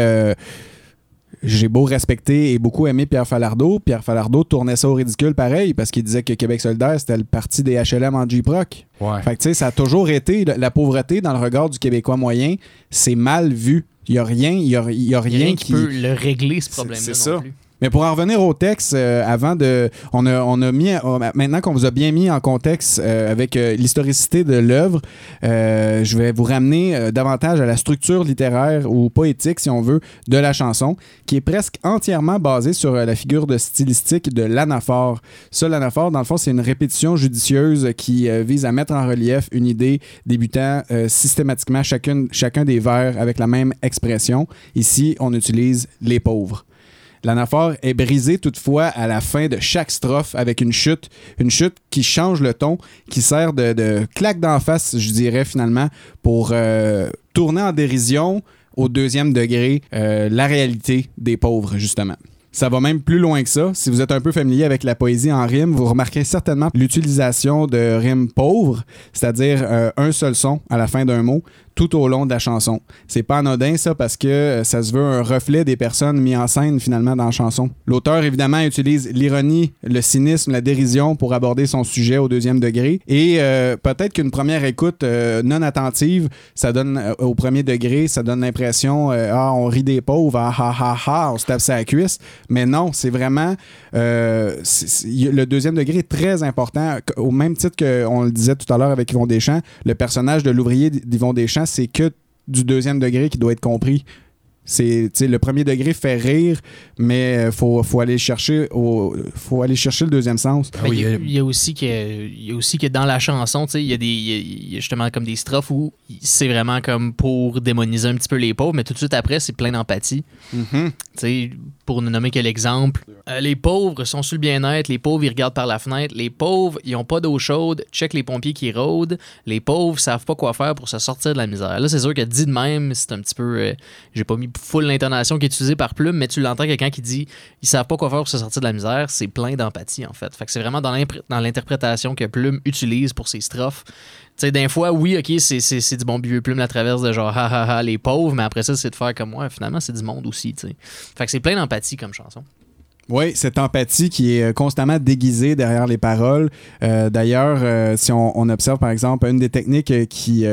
j'ai beau respecter et beaucoup aimer Pierre Falardeau. Pierre Falardeau tournait ça au ridicule pareil parce qu'il disait que Québec solidaire, c'était le parti des HLM en J-Proc. Ouais. Fait que tu sais, ça a toujours été, la, la pauvreté dans le regard du Québécois moyen, c'est mal vu. Il n'y a rien, il y a, y a rien, rien qui peut le régler, ce problème-là. c'est ça. plus. Mais pour en revenir au texte, euh, avant de. On a, on a mis. on- maintenant qu'on vous a bien mis en contexte euh, avec euh, l'historicité de l'œuvre, euh, je vais vous ramener euh, davantage à la structure littéraire ou poétique, si on veut, de la chanson, qui est presque entièrement basée sur euh, la figure de stylistique de l'anaphore. Ça, l'anaphore, dans le fond, c'est une répétition judicieuse qui euh, vise à mettre en relief une idée débutant euh, systématiquement chacune, chacun des vers avec la même expression. Ici, on utilise les pauvres. L'anaphore est brisée toutefois à la fin de chaque strophe avec une chute, une chute qui change le ton, qui sert de, claque d'en face, je dirais finalement, pour euh, tourner en dérision au deuxième degré euh, la réalité des pauvres, justement. Ça va même plus loin que ça. Si vous êtes un peu familier avec la poésie en rime, vous remarquerez certainement l'utilisation de rimes pauvres, c'est-à-dire euh, un seul son à la fin d'un mot tout au long de la chanson. C'est pas anodin ça parce que euh, ça se veut un reflet des personnes mises en scène finalement dans la chanson. L'auteur évidemment utilise l'ironie, le cynisme, la dérision pour aborder son sujet au deuxième degré et euh, peut-être qu'une première écoute euh, non attentive, ça donne au premier degré, ça donne l'impression ah on rit des pauvres, ah ah ah ah, on se tape sa cuisse, mais non, c'est vraiment le deuxième degré est très important au même titre qu'on le disait tout à l'heure avec Yvon Deschamps, le personnage de l'ouvrier d'Yvon Deschamps, c'est que du deuxième degré qui doit être compris. C'est, le premier degré fait rire, mais euh, faut, faut aller chercher au, faut aller chercher le deuxième sens. Ben, il, y a, il y a aussi que, il y a aussi que dans la chanson, tu sais, il y a des, il y a- il y a justement comme des strophes où c'est vraiment comme pour démoniser un petit peu les pauvres, mais tout de suite après, c'est plein d'empathie. Mm-hmm. Pour ne nommer que l'exemple, euh, les pauvres sont sur le bien-être, les pauvres ils regardent par la fenêtre, les pauvres ils ont pas d'eau chaude, check les pompiers qui rôdent, les pauvres savent pas quoi faire pour se sortir de la misère. Là, c'est sûr que dit de même, c'est un petit peu, euh, j'ai pas mis full l'intonation qui est utilisée par Plume, mais tu l'entends quelqu'un qui dit ils savent pas quoi faire pour se sortir de la misère, c'est plein d'empathie en fait. C'est vraiment dans l'interprétation que Plume utilise pour ses strophes. Sais, d'un fois, oui, ok, c'est du bon vieux plume la traverse de genre ha ha ha les pauvres, mais après ça, c'est de faire comme moi. finalement, c'est du monde aussi, tu sais. Fait que c'est plein d'empathie comme chanson. Oui, cette empathie qui est euh, constamment déguisée derrière les paroles. Euh, D'ailleurs, euh, si on, observe par exemple une des techniques qui,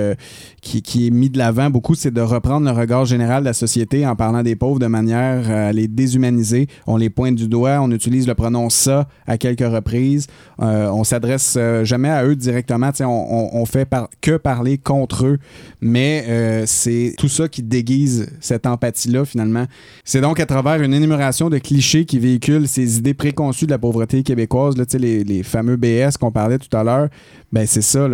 qui, qui est mise de l'avant beaucoup, c'est de reprendre le regard général de la société en parlant des pauvres de manière à les déshumaniser. On les pointe du doigt, on utilise le pronom ça à quelques reprises. On s'adresse jamais à eux directement. On, on, fait que parler contre eux, mais c'est tout ça qui déguise cette empathie-là finalement. C'est donc à travers une énumération de clichés qui véhiculent ces idées préconçues de la pauvreté québécoise, les, fameux BS qu'on parlait tout à l'heure, ben c'est ça.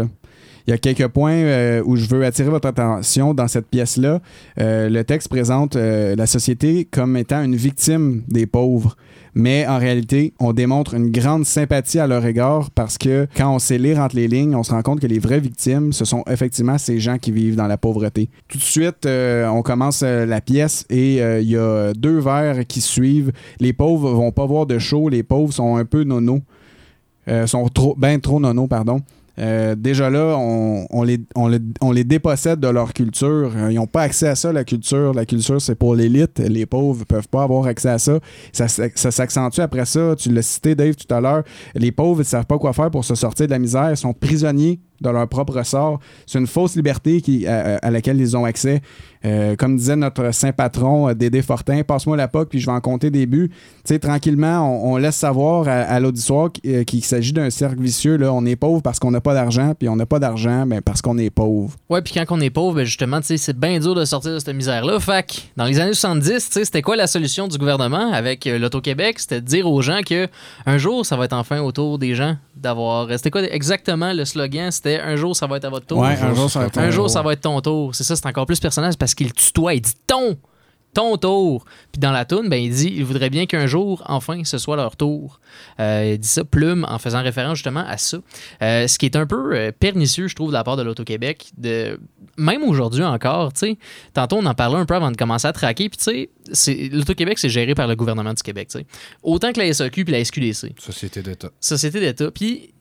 Il y a quelques points euh, où je veux attirer votre attention dans cette pièce-là. Euh, le texte présente euh, la société comme étant une victime des pauvres. Mais en réalité, on démontre une grande sympathie à leur égard parce que quand on sait lire entre les lignes, on se rend compte que les vraies victimes, ce sont effectivement ces gens qui vivent dans la pauvreté. Tout de suite, on commence la pièce et il y a deux vers qui suivent. Les pauvres vont pas voir de chaud, les pauvres sont un peu nono. sont trop, ben trop nono, pardon. Euh, déjà là, on, les, dépossède de leur culture. Euh, Ils n'ont pas accès à ça, la culture. La culture, c'est pour l'élite. Les pauvres ne peuvent pas avoir accès à ça. Ça, s'accentue après ça. Tu l'as cité, Dave, tout à l'heure. Les pauvres ne savent pas quoi faire pour se sortir de la misère. Ils sont prisonniers de leur propre sort. C'est une fausse liberté qui, à laquelle ils ont accès. Euh, comme disait notre saint patron, euh, Dédé Fortin, passe-moi la POC puis je vais en compter des buts. Tu sais, tranquillement, on, on laisse savoir à, à l'auditoire euh, qu'il s'agit d'un cercle vicieux. Là. On est pauvre parce qu'on n'a pas d'argent, puis on n'a pas d'argent ben, parce qu'on est pauvre. Ouais, puis quand on est pauvre, ben justement, tu sais, c'est bien dur de sortir de cette misère-là. Que, dans les années 70, tu sais, c'était quoi la solution du gouvernement avec l'Auto-Québec? C'était de dire aux gens que un jour, ça va être enfin au tour des gens d'avoir. C'était quoi exactement le slogan? C'était un jour, ça va être à votre tour. Ouais, un jour, ça va être Un jour, ça va être ton tour. C'est ça, c'est encore plus personnel parce qu'il tutoie, il dit ton. Ton tour. Puis dans la toune, ben, il dit il voudrait bien qu'un jour, enfin, ce soit leur tour. Euh, il dit ça, plume, en faisant référence justement à ça. Euh, ce qui est un peu euh, pernicieux, je trouve, de la part de l'Auto-Québec. De... Même aujourd'hui encore, tu sais. Tantôt, on en parlait un peu avant de commencer à traquer. Puis, tu sais, l'Auto-Québec, c'est géré par le gouvernement du Québec, tu sais. Autant que la SAQ puis la SQDC. Société d'État. Société d'État. Puis,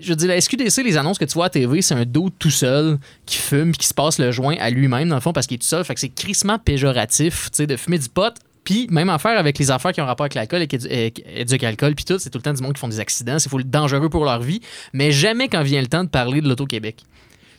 je dire, la SQDC, les annonces que tu vois à TV, c'est un dos tout seul qui fume qui se passe le joint à lui-même, dans le fond, parce qu'il est tout seul. Fait que c'est crissement péjoratif, tu sais, de fumer du pot. Puis, même affaire avec les affaires qui ont rapport avec l'alcool et éduquent l'alcool, puis tout, c'est tout le temps du monde qui font des accidents, c'est dangereux pour leur vie, mais jamais quand vient le temps de parler de l'Auto-Québec.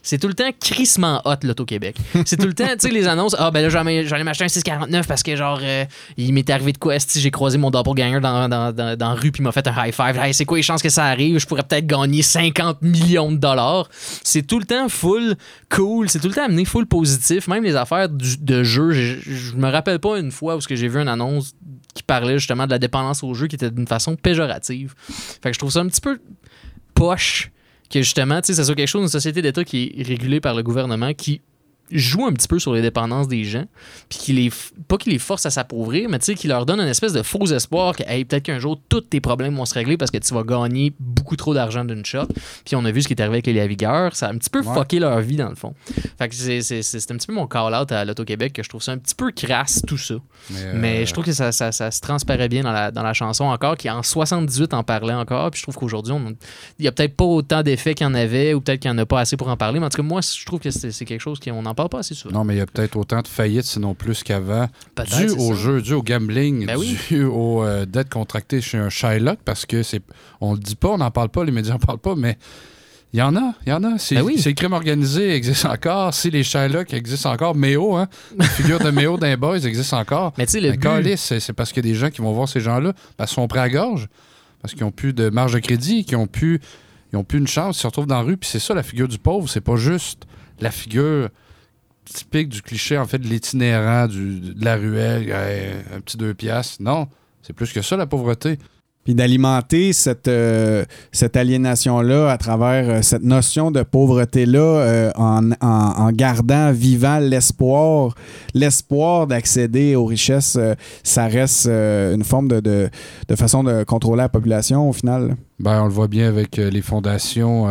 C'est tout le temps crissement hot, l'Auto-Québec. C'est tout le temps, tu sais, les annonces. Ah, ben là, j'allais m'acheter un 649 parce que, genre, euh, il m'est arrivé de quoi? Si j'ai croisé mon doppelganger dans, dans, dans, dans la rue puis il m'a fait un high five. Hey, c'est quoi les chances que ça arrive? Je pourrais peut-être gagner 50 millions de dollars. C'est tout le temps full cool. C'est tout le temps amené full positif. Même les affaires de jeu. Je, me rappelle pas une fois où j'ai vu une annonce qui parlait justement de la dépendance au jeu qui était d'une façon péjorative. Fait que je trouve ça un petit peu poche que justement, tu sais, ça soit quelque chose, une société d'État qui est régulée par le gouvernement, qui joue un petit peu sur les dépendances des gens, puis qui les, pas qu'il les force à s'appauvrir, mais tu sais, qui leur donne une espèce de faux espoir que, hey, peut-être qu'un jour, tous tes problèmes vont se régler parce que tu vas gagner beaucoup trop d'argent d'une shot. Puis on a vu ce qui est arrivé avec les Lavigueurs, ça a un petit peu Ouais. fucké leur vie, dans le fond. Fait que c'est, c'est, c'est- c'est un petit peu mon call-out à l'Auto-Québec, que je trouve ça un petit peu crasse, tout ça. Mais, Mais, euh, je trouve que ça, ça- ça se transparaît bien dans la, dans la chanson encore, qui en 78 en parlait encore. Puis je trouve qu'aujourd'hui, on- il y a peut-être pas autant d'effets qu'il y en avait, ou peut-être qu'il n'y en a pas assez pour en parler. Mais en tout cas, moi, je trouve que c'est c'est quelque chose qu'on n'en parle pas assez souvent. Non, mais il y a peut-être autant de faillites, sinon plus qu'avant. Dû au ça. jeu, dû au gambling, Ben oui. dû (laughs) aux euh, dettes contractées chez un Shylock, parce que c'est. On le dit pas, on n'en parle pas, les médias n'en parlent pas, mais. Il y en a, il y en a. C'est Ben oui. le crime organisé existe encore. Si les Shylock existent encore, Méo, hein, la figure de Méo d'un boys existe encore. (laughs) Mais tu sais, le but- c'est parce qu'il y a des gens qui vont voir ces gens-là parce qu'ils sont prêts à gorge, parce qu'ils n'ont plus de marge de crédit, qu'ils n'ont plus, ils ont plus une chance, ils se retrouvent dans la rue. Puis c'est ça, la figure du pauvre. C'est pas juste la figure typique du cliché, en fait, de l'itinérant, de la ruelle, un petit deux piastres. Non, c'est plus que ça, la pauvreté. Puis d'alimenter cette, euh, cette aliénation-là à travers euh, cette notion de pauvreté-là euh, en, en- en gardant vivant l'espoir, l'espoir d'accéder aux richesses, ça reste une forme de, de- de façon de contrôler la population au final. Ben, on le voit bien avec les fondations,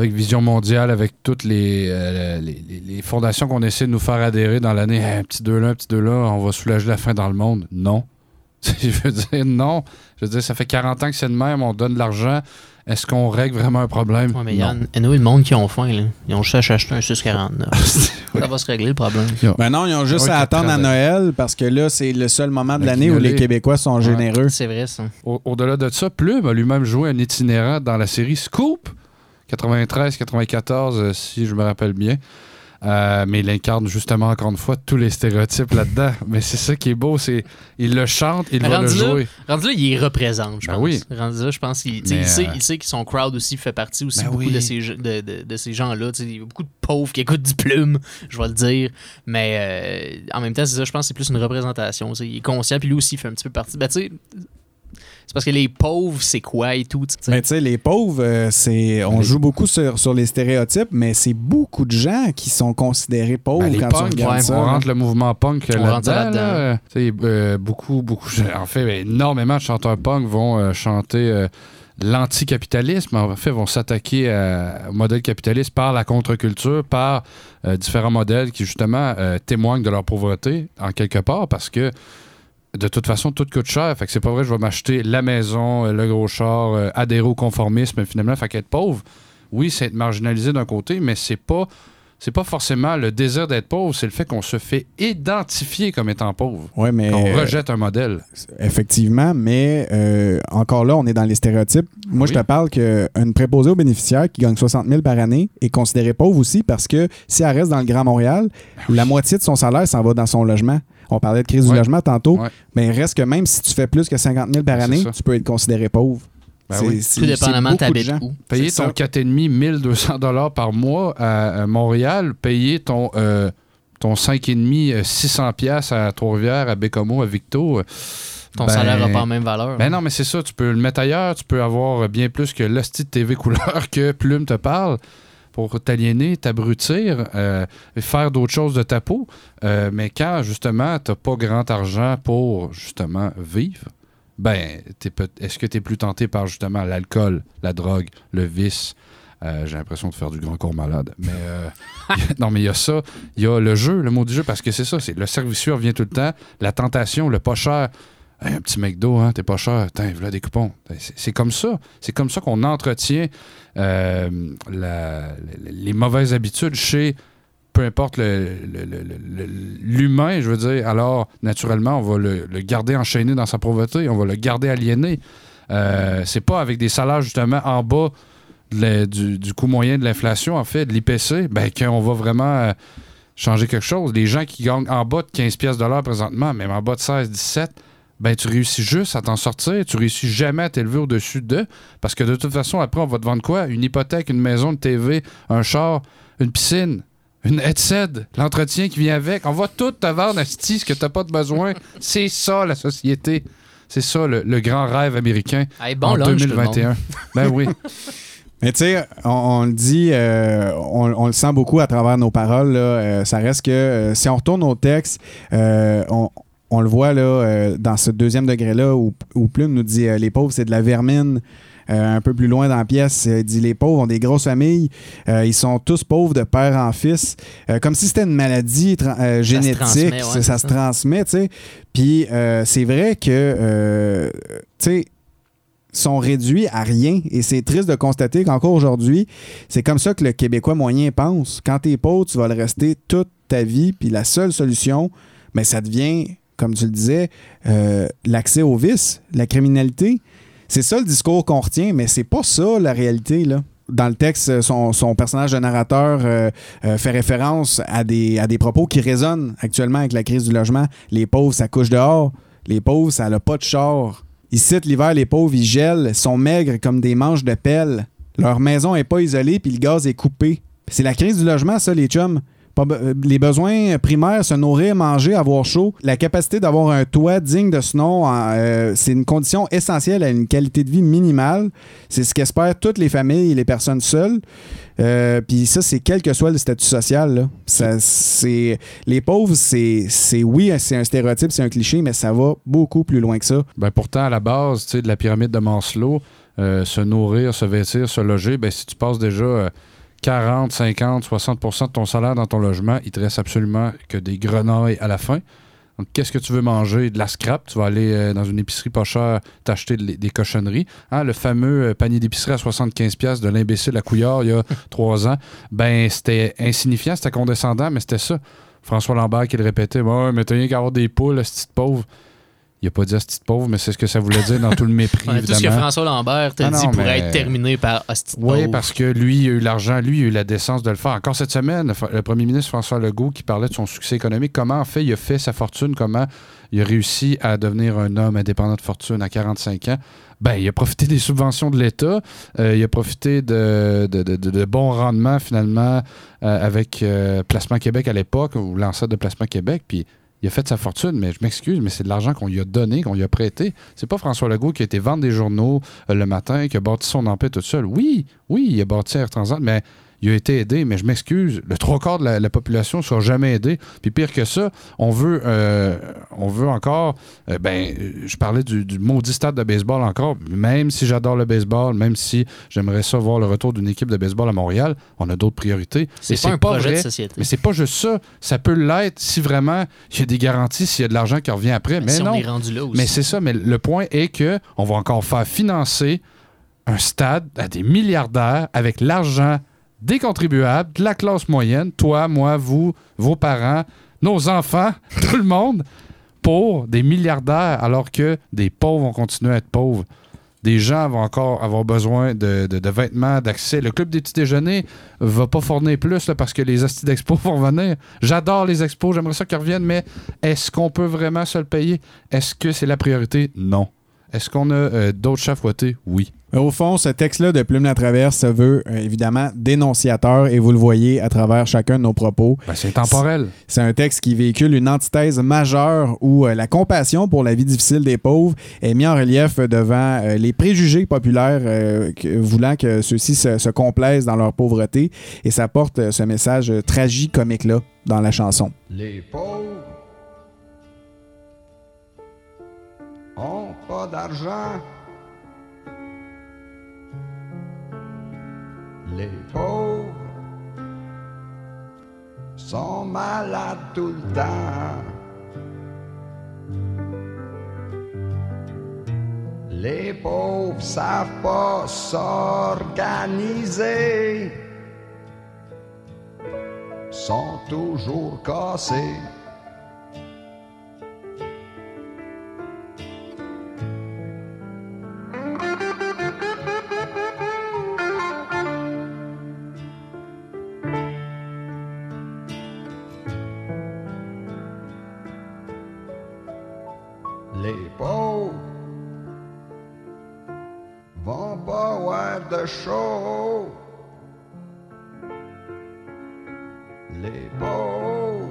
avec Vision Mondiale, avec toutes les, euh, les, fondations qu'on essaie de nous faire adhérer dans l'année. Hey, un petit deux là, un petit deux là, on va soulager la faim dans le monde. Non. (laughs) Je veux dire, non. Je veux dire, ça fait 40 ans que c'est de même, on donne de l'argent. Est-ce qu'on règle vraiment un problème? Ouais, mais Non. Yann, anyway, le monde qui ont faim, là, ils ont juste à acheter un 649. (laughs) ça va se régler le problème. Ben non, ils ont juste à attendre à Noël parce que là, c'est le seul moment de l'année où les. Québécois sont Ouais. généreux. C'est vrai, ça. Au- Au-delà de ça, Plume a lui-même joué un itinérant dans la série Scoop, 93-94, euh, si je me rappelle bien. Euh, mais il incarne justement, encore une fois, tous les stéréotypes là-dedans. (laughs) Mais c'est ça qui est beau, c'est il le chante, il va le jouer. rendu là, il représente, je Ben pense. oui. Rendu là, je pense qu'il sait, euh, il sait que son crowd aussi fait partie aussi Ben beaucoup oui. de ces, ge- de, de- de ces gens-là. Il y a beaucoup de pauvres qui écoutent du plume, je vais le dire. Mais euh, en même temps, c'est ça, je pense que c'est plus une représentation. Il est conscient, puis lui aussi, il fait un petit peu partie. Ben, c'est parce que les pauvres, c'est quoi et tout. tu sais. Mais tu sais, les pauvres, euh, c'est, on joue beaucoup sur, sur les stéréotypes, mais c'est beaucoup de gens qui sont considérés pauvres Ben, les quand tu punks, regardes ouais, ça. on là. rentre le mouvement punk là-dedans. là. Tu sais, euh, beaucoup, beaucoup, en fait, ben, énormément de chanteurs punk vont euh, chanter euh, l'anticapitalisme. En fait, vont s'attaquer au modèle capitaliste par la contre-culture, par euh, différents modèles qui, justement, euh, témoignent de leur pauvreté, en quelque part, parce que de toute façon, tout coûte cher. Fait que c'est pas vrai, je vais m'acheter la maison, euh, le gros char, euh, adhérer au conformisme, finalement. Fait qu'être pauvre, oui, c'est être marginalisé d'un côté, mais c'est pas. C'est pas forcément le désir d'être pauvre, c'est le fait qu'on se fait identifier comme étant pauvre. Ouais, mais Qu'on euh, rejette un modèle. Effectivement, mais euh, encore là, on est dans les stéréotypes. Moi, je te parle qu'une préposée aux bénéficiaires qui gagne 60 000 par année est considérée pauvre aussi parce que si elle reste dans le Grand Montréal, la moitié de son salaire s'en va dans son logement. On parlait de crise du logement tantôt, mais il reste que même si tu fais plus que 50 000 par année, ça. tu peux être considéré pauvre. Ben oui. Tout dépendamment beaucoup de gens. où. Payer ton ça. 4,5 1200 dollars par mois à, Montréal, payer ton, euh, ton 5,5 euh, 600 pièces à Trois-Rivières, à Bécomo, à Victo. euh, Ton ben- salaire n'a pas la même valeur. Ben non, mais c'est ça, tu peux le mettre ailleurs, tu peux avoir bien plus que l'hostie de TV couleur (laughs) que Plume te parle pour t'aliéner, t'abrutir, euh, faire d'autres choses de ta peau. Euh, mais quand, justement, t'as pas grand argent pour, justement, vivre, ben, est-ce que tu es plus tenté par, justement, l'alcool, la drogue, le vice? Euh, J'ai l'impression de faire du grand corps malade. Mais (laughs) non, mais il y a ça. Il y a le jeu, le mot du jeu, parce que c'est ça. c'est Le servicieux revient tout le temps. La tentation, le pas cher. Un petit McDo, hein, t'es pas cher. Tiens, voilà des coupons. C'est comme ça. C'est comme ça qu'on entretient euh, les mauvaises habitudes chez peu importe l'humain, je veux dire. Alors, naturellement, on va le, garder enchaîné dans sa pauvreté. On va le garder aliéné. Euh, c'est pas avec des salaires, justement, en bas du, du coût moyen de l'inflation, en fait, de l'IPC, ben, qu'on va vraiment euh, changer quelque chose. Les gens qui gagnent en bas de 15 pièces de présentement, même en bas de 16, 17, ben tu réussis juste à t'en sortir. Tu réussis jamais à t'élever au-dessus d'eux. Parce que de toute façon, après, on va te vendre quoi? Une hypothèque, une maison, une TV, un char, une piscine, une headset, l'entretien qui vient avec. On va tout te vendre, Asti, ce que t'as pas de besoin. (laughs) C'est ça, la société. C'est ça, le, le grand rêve américain Hey, bon en lunch, tout le 2021. monde. Ben oui. (laughs) Mais tu sais, on, on le dit, euh, on, on le sent beaucoup à travers nos paroles. là. Euh, ça reste que euh, si on retourne au texte, euh, on, on le voit là, euh, dans ce deuxième degré-là où, où Plume nous dit euh, les pauvres, c'est de la vermine. Euh, un peu plus loin dans la pièce, il dit les pauvres ont des grosses familles. Ils sont tous pauvres de père en fils. Comme si c'était une maladie génétique. transmet, ouais, ça, se transmet, tu sais. Puis c'est vrai que, tu sais, sont réduits à rien. Et c'est triste de constater qu'encore aujourd'hui, c'est comme ça que le Québécois moyen pense. Quand t'es pauvre, tu vas le rester toute ta vie. Puis la seule solution, mais ça devient, comme tu le disais, euh, l'accès au vice, la criminalité. C'est ça le discours qu'on retient, mais c'est pas ça la réalité. Dans le texte, son, son personnage de narrateur euh, euh, fait référence à des, propos qui résonnent actuellement avec la crise du logement. Les pauvres, ça couche dehors. Les pauvres, ça n'a pas de char. Il cite l'hiver, les pauvres, ils gèlent, sont maigres comme des manches de pelle. Leur maison est pas isolée, puis le gaz est coupé. C'est la crise du logement, ça, les chums. Les besoins primaires, se nourrir, manger, avoir chaud, la capacité d'avoir un toit digne de ce nom, euh, c'est une condition essentielle à une qualité de vie minimale. C'est ce qu'espèrent toutes les familles et les personnes seules. Euh, Puis ça, c'est quel que soit le statut social. là. Les pauvres, c'est, oui, c'est un stéréotype, c'est un cliché, mais ça va beaucoup plus loin que ça. Ben pourtant, à la base de la pyramide de Maslow, euh, se nourrir, se vêtir, se loger, ben si tu passes déjà 40, 50, 60% de ton salaire dans ton logement, il te reste absolument que des grenouilles à la fin. Donc, qu'est-ce que tu veux manger? De la scrap. Tu vas aller euh, dans une épicerie pas chère t'acheter de- des cochonneries. Hein, le fameux euh, panier d'épicerie à 75$ piastres de l'imbécile à Couillard il y a (laughs) trois ans, ben c'était insignifiant, c'était condescendant, mais c'était ça. François Lambert qui le répétait, ouais, mais t'as rien qu'à avoir des poules, ce petit pauvre. Il a pas dit hostie de pauvre, mais c'est ce que ça voulait dire dans tout le mépris, (laughs) Ouais, tout ce que. François Lambert t'a Ah dit non, pourrait mais- être terminé par hostie de Oui, pauvre. parce que lui, il a eu l'argent, lui, il a eu la décence de le faire. Encore cette semaine, le, premier ministre François Legault qui parlait de son succès économique, comment en fait il a fait sa fortune, comment il a réussi à devenir un homme indépendant de fortune à 45 ans? Ben, il a profité des subventions de l'État, euh, il a profité de, de, de- de- de bons rendements finalement euh, avec euh, Placement Québec à l'époque, ou l'ancêtre de Placement Québec, puis il a fait sa fortune, mais je m'excuse, mais c'est de l'argent qu'on lui a donné, qu'on lui a prêté. C'est pas François Legault qui a été vendre des journaux euh, le matin, qui a bâti son empire tout seul. Oui, oui, il a bâti Air Transat, mais il a été aidé, mais je m'excuse, le trois quarts de la, la population ne sera jamais aidé. Puis pire que ça, on veut, euh, on veut encore, euh, ben, je parlais du, du maudit stade de baseball encore, même si j'adore le baseball, même si j'aimerais ça voir le retour d'une équipe de baseball à Montréal, on a d'autres priorités. C'est pas un projet de société. Mais c'est pas juste ça. Ça peut l'être si vraiment il y a des garanties, s'il y a de l'argent qui revient après. Mais, si on non. est rendu là aussi. Mais c'est ça. Mais le point est que on va encore faire financer un stade à des milliardaires avec l'argent des contribuables, de la classe moyenne, toi, moi, vous, vos parents, nos enfants, (laughs) tout le monde, pour des milliardaires, alors que des pauvres vont continuer à être pauvres. Des gens vont encore avoir besoin de, vêtements, d'accès. Le club des petits déjeuners va pas fournir plus parce que les hosties d'expo (laughs) vont venir. J'adore les expos, j'aimerais ça qu'ils reviennent, mais est-ce qu'on peut vraiment se le payer? Est-ce que c'est la priorité? Non. Est-ce qu'on a euh, d'autres chats fouettés? Oui. Au fond, ce texte-là de Plume la Traverse se veut euh, évidemment dénonciateur et vous le voyez à travers chacun de nos propos. Ben, c'est temporel. C'est un texte qui véhicule une antithèse majeure où euh, la compassion pour la vie difficile des pauvres est mise en relief devant euh, les préjugés populaires euh, que- voulant que ceux-ci se, se complaisent dans leur pauvreté et ça porte euh, ce message euh, tragicomique-là dans la chanson. Les pauvres ont pas d'argent. Les pauvres sont malades tout le temps. Les pauvres savent pas s'organiser. Sont toujours cassés. Les pauvres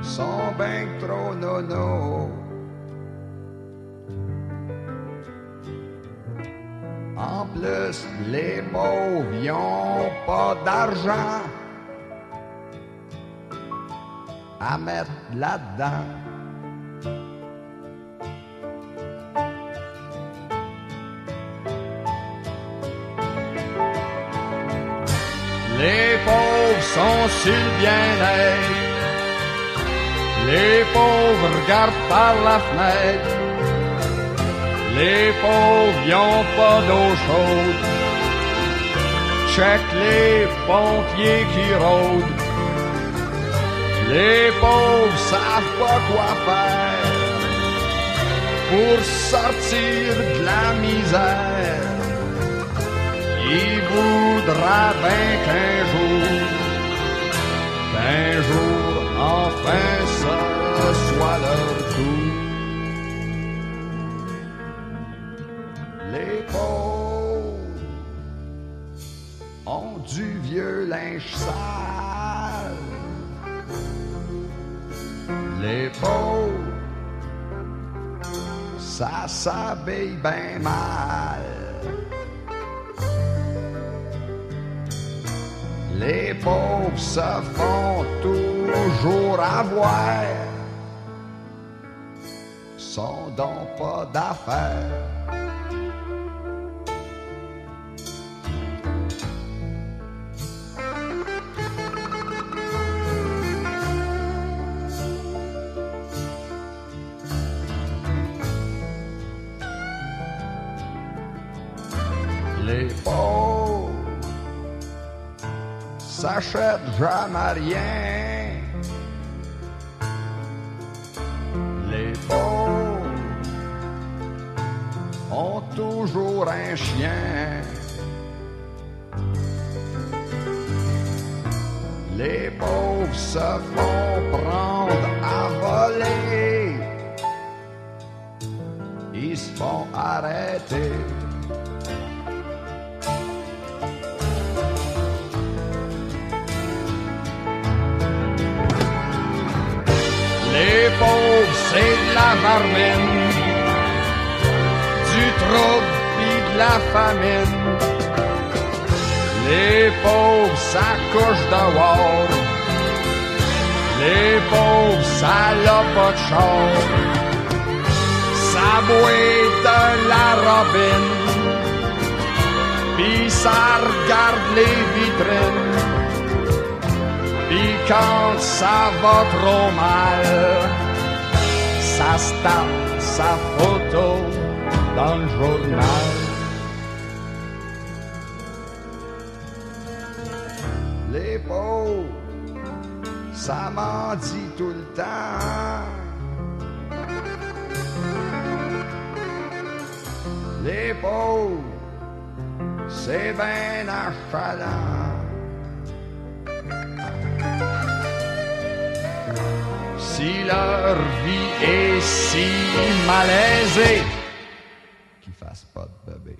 sont ben trop nono. En plus, les pauvres y'ont pas d'argent à mettre là-dedans. Sont sur bien-être. Les pauvres regardent par la fenêtre. Les pauvres y'ont pas d'eau chaude. Check les pompiers qui rôdent. Les pauvres savent pas quoi faire pour sortir de la misère. Il voudra bien qu'un jour, qu'un jour, enfin, ce soit leur tour. Les pauvres ont du vieux linge sale. Les pauvres, ça s'habille bien mal. Les pauvres se font toujours avoir, sont donc pas d'affaires. Les pauvres ont toujours un chien. Les pauvres se font prendre à voler. Ils se font arrêter. du trouble pis de la famine. Les pauvres s'accouchent dehors, les pauvres salopes pas de char. Ça de la robine, pis ça regarde les vitrines. Pis quand ça va trop mal, sa star, sa photo dans le journal. Les pauvres, ça m'en dit tout le temps. Les pauvres, c'est bien achalant. si leur vie est si malaisée qu'ils fassent pas de bébé.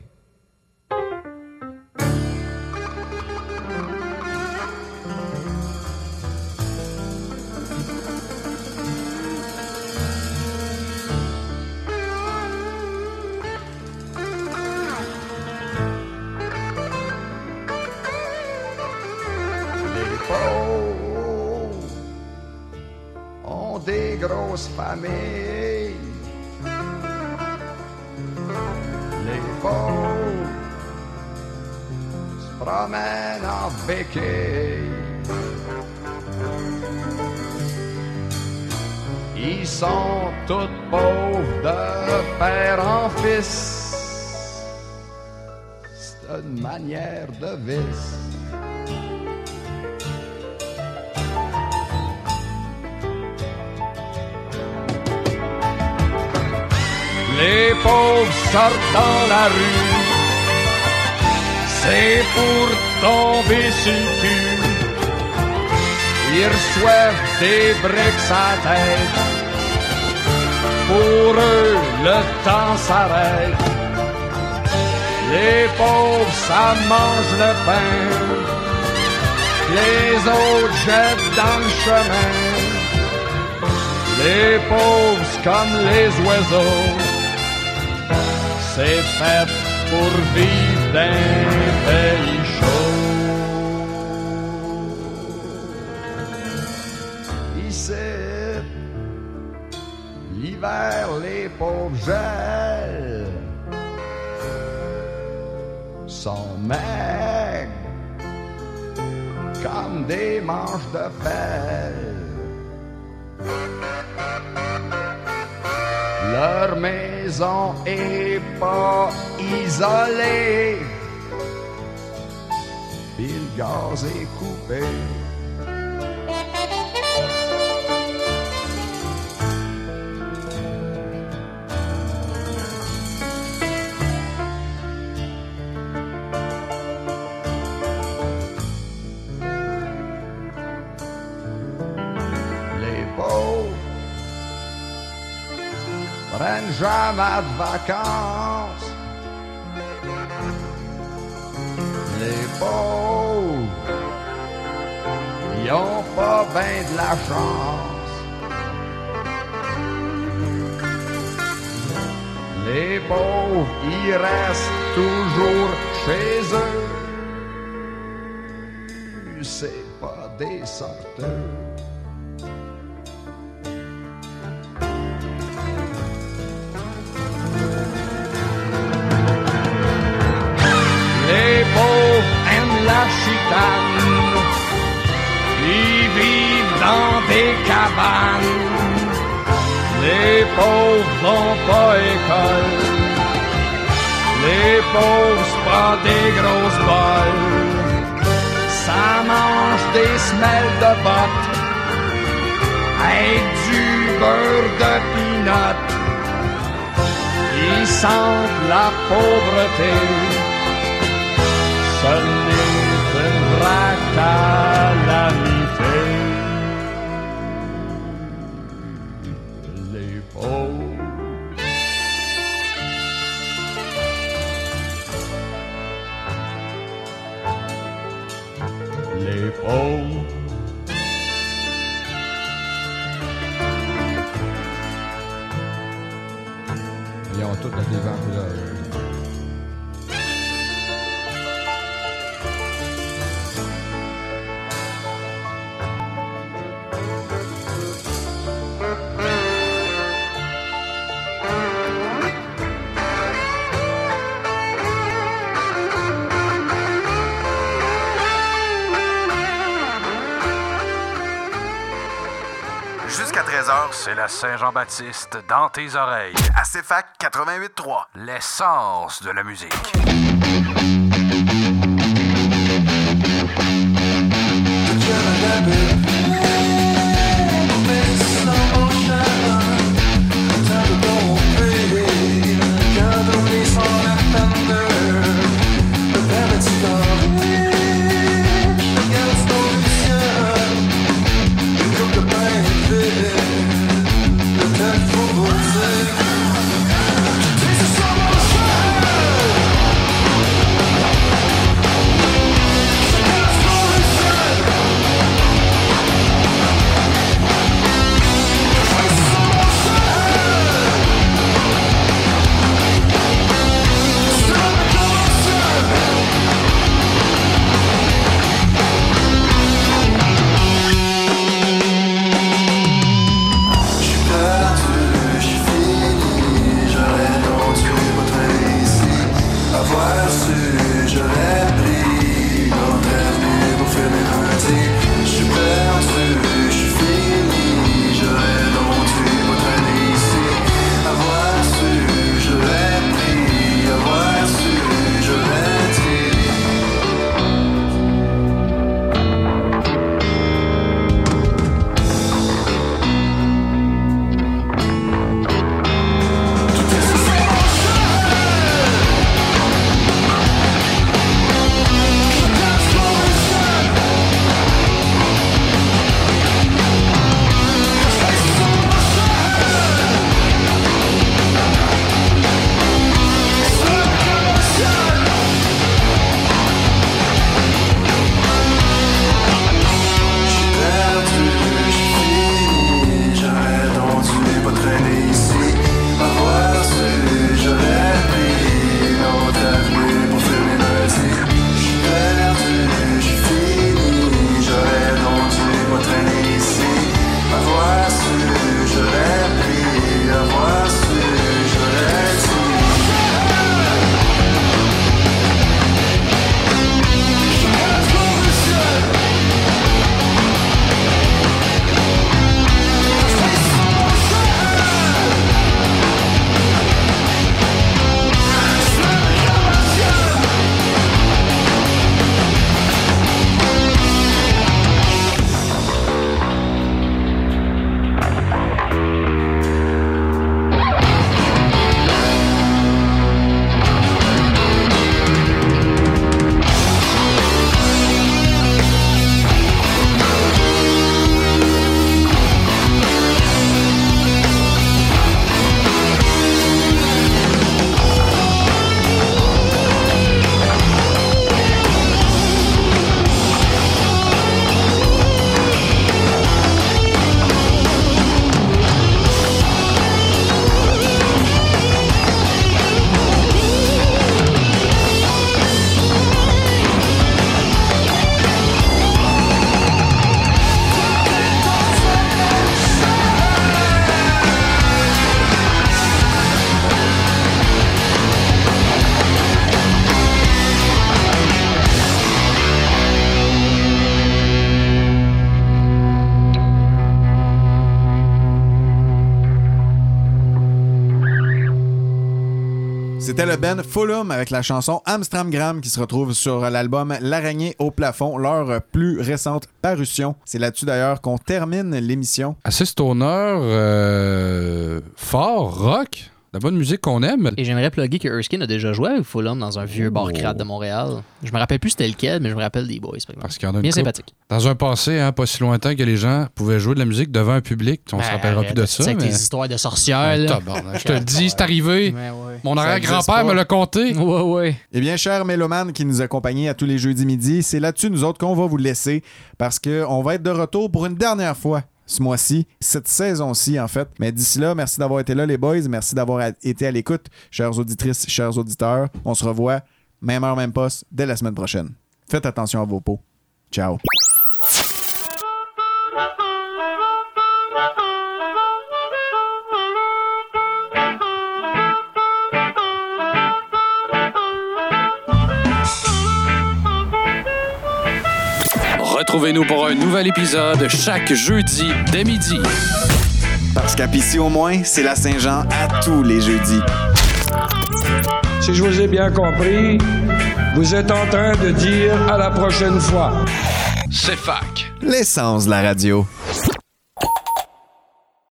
Les pauvres des grosses familles. Les pauvres se promènent en béquille. Ils sont tous pauvres de père en fils. C'est une manière de vice. les pauvres sortent dans la rue. C'est pour tomber sur. Ils reçoivent des briques à tête. Pour eux, le temps s'arrête. Les pauvres, ça mange le pain. Les autres jettent dans le chemin. Les pauvres comme les oiseaux c'est fait pour vivre d'un pays chaud. Ici, l'hiver, les pauvres gèlent, sont maigres comme des manches de pelle. Leur maison et pas isolée. Puis gaz est coupé. pyjama de vacances. Les pauvres, ils ont pas ben de la chance. Les pauvres, ils restent toujours chez eux. C'est pas des sorteurs. pauvres n'ont pas école. Les pauvres se prennent des grosses balles. Ça mange des semelles de bottes. Et du beurre de pinot. Ils sentent la pauvreté. Ce n'est qu'une vraie Oh, c'est la Saint-Jean-Baptiste dans tes oreilles. À CFAC 88.3. L'essence de la musique. C'était le Ben Fulham avec la chanson Amstramgram qui se retrouve sur l'album L'araignée au plafond, leur plus récente parution. C'est là-dessus d'ailleurs qu'on termine l'émission. Assez euh, fort, rock, la bonne musique qu'on aime. Et j'aimerais plugger que Erskine a déjà joué avec Fulham dans un vieux bar crade de Montréal. Je me rappelle plus c'était lequel, mais je me rappelle des boys. Parce qu'il y en a une Bien sympathique. Dans un passé, hein, pas si lointain que les gens pouvaient jouer de la musique devant un public. On se Ben, rappellera plus de ça. c'est avec mais- les histoires de sorcières. Ah, là. tabarnak, je te le dis, c'est arrivé. Ouais. Mon Ça arrière-grand-père existe me pas. l'a compté. Ouais, ouais. Eh bien, chers mélomanes qui nous accompagnent à tous les jeudis midi, c'est là-dessus, nous autres, qu'on va vous laisser parce qu'on va être de retour pour une dernière fois ce mois-ci, cette saison-ci, en fait. Mais d'ici là, merci d'avoir été là, les boys. Merci d'avoir été à l'écoute, chères auditrices, chers auditeurs. On se revoit, même heure, même poste, dès la semaine prochaine. Faites attention à vos peaux. Ciao. Retrouvez-nous pour un nouvel épisode chaque jeudi dès midi. Parce qu'à Pissy au moins, c'est la Saint-Jean à tous les jeudis. Si je vous ai bien compris, vous êtes en train de dire à la prochaine fois. C'est fac. L'essence de la radio.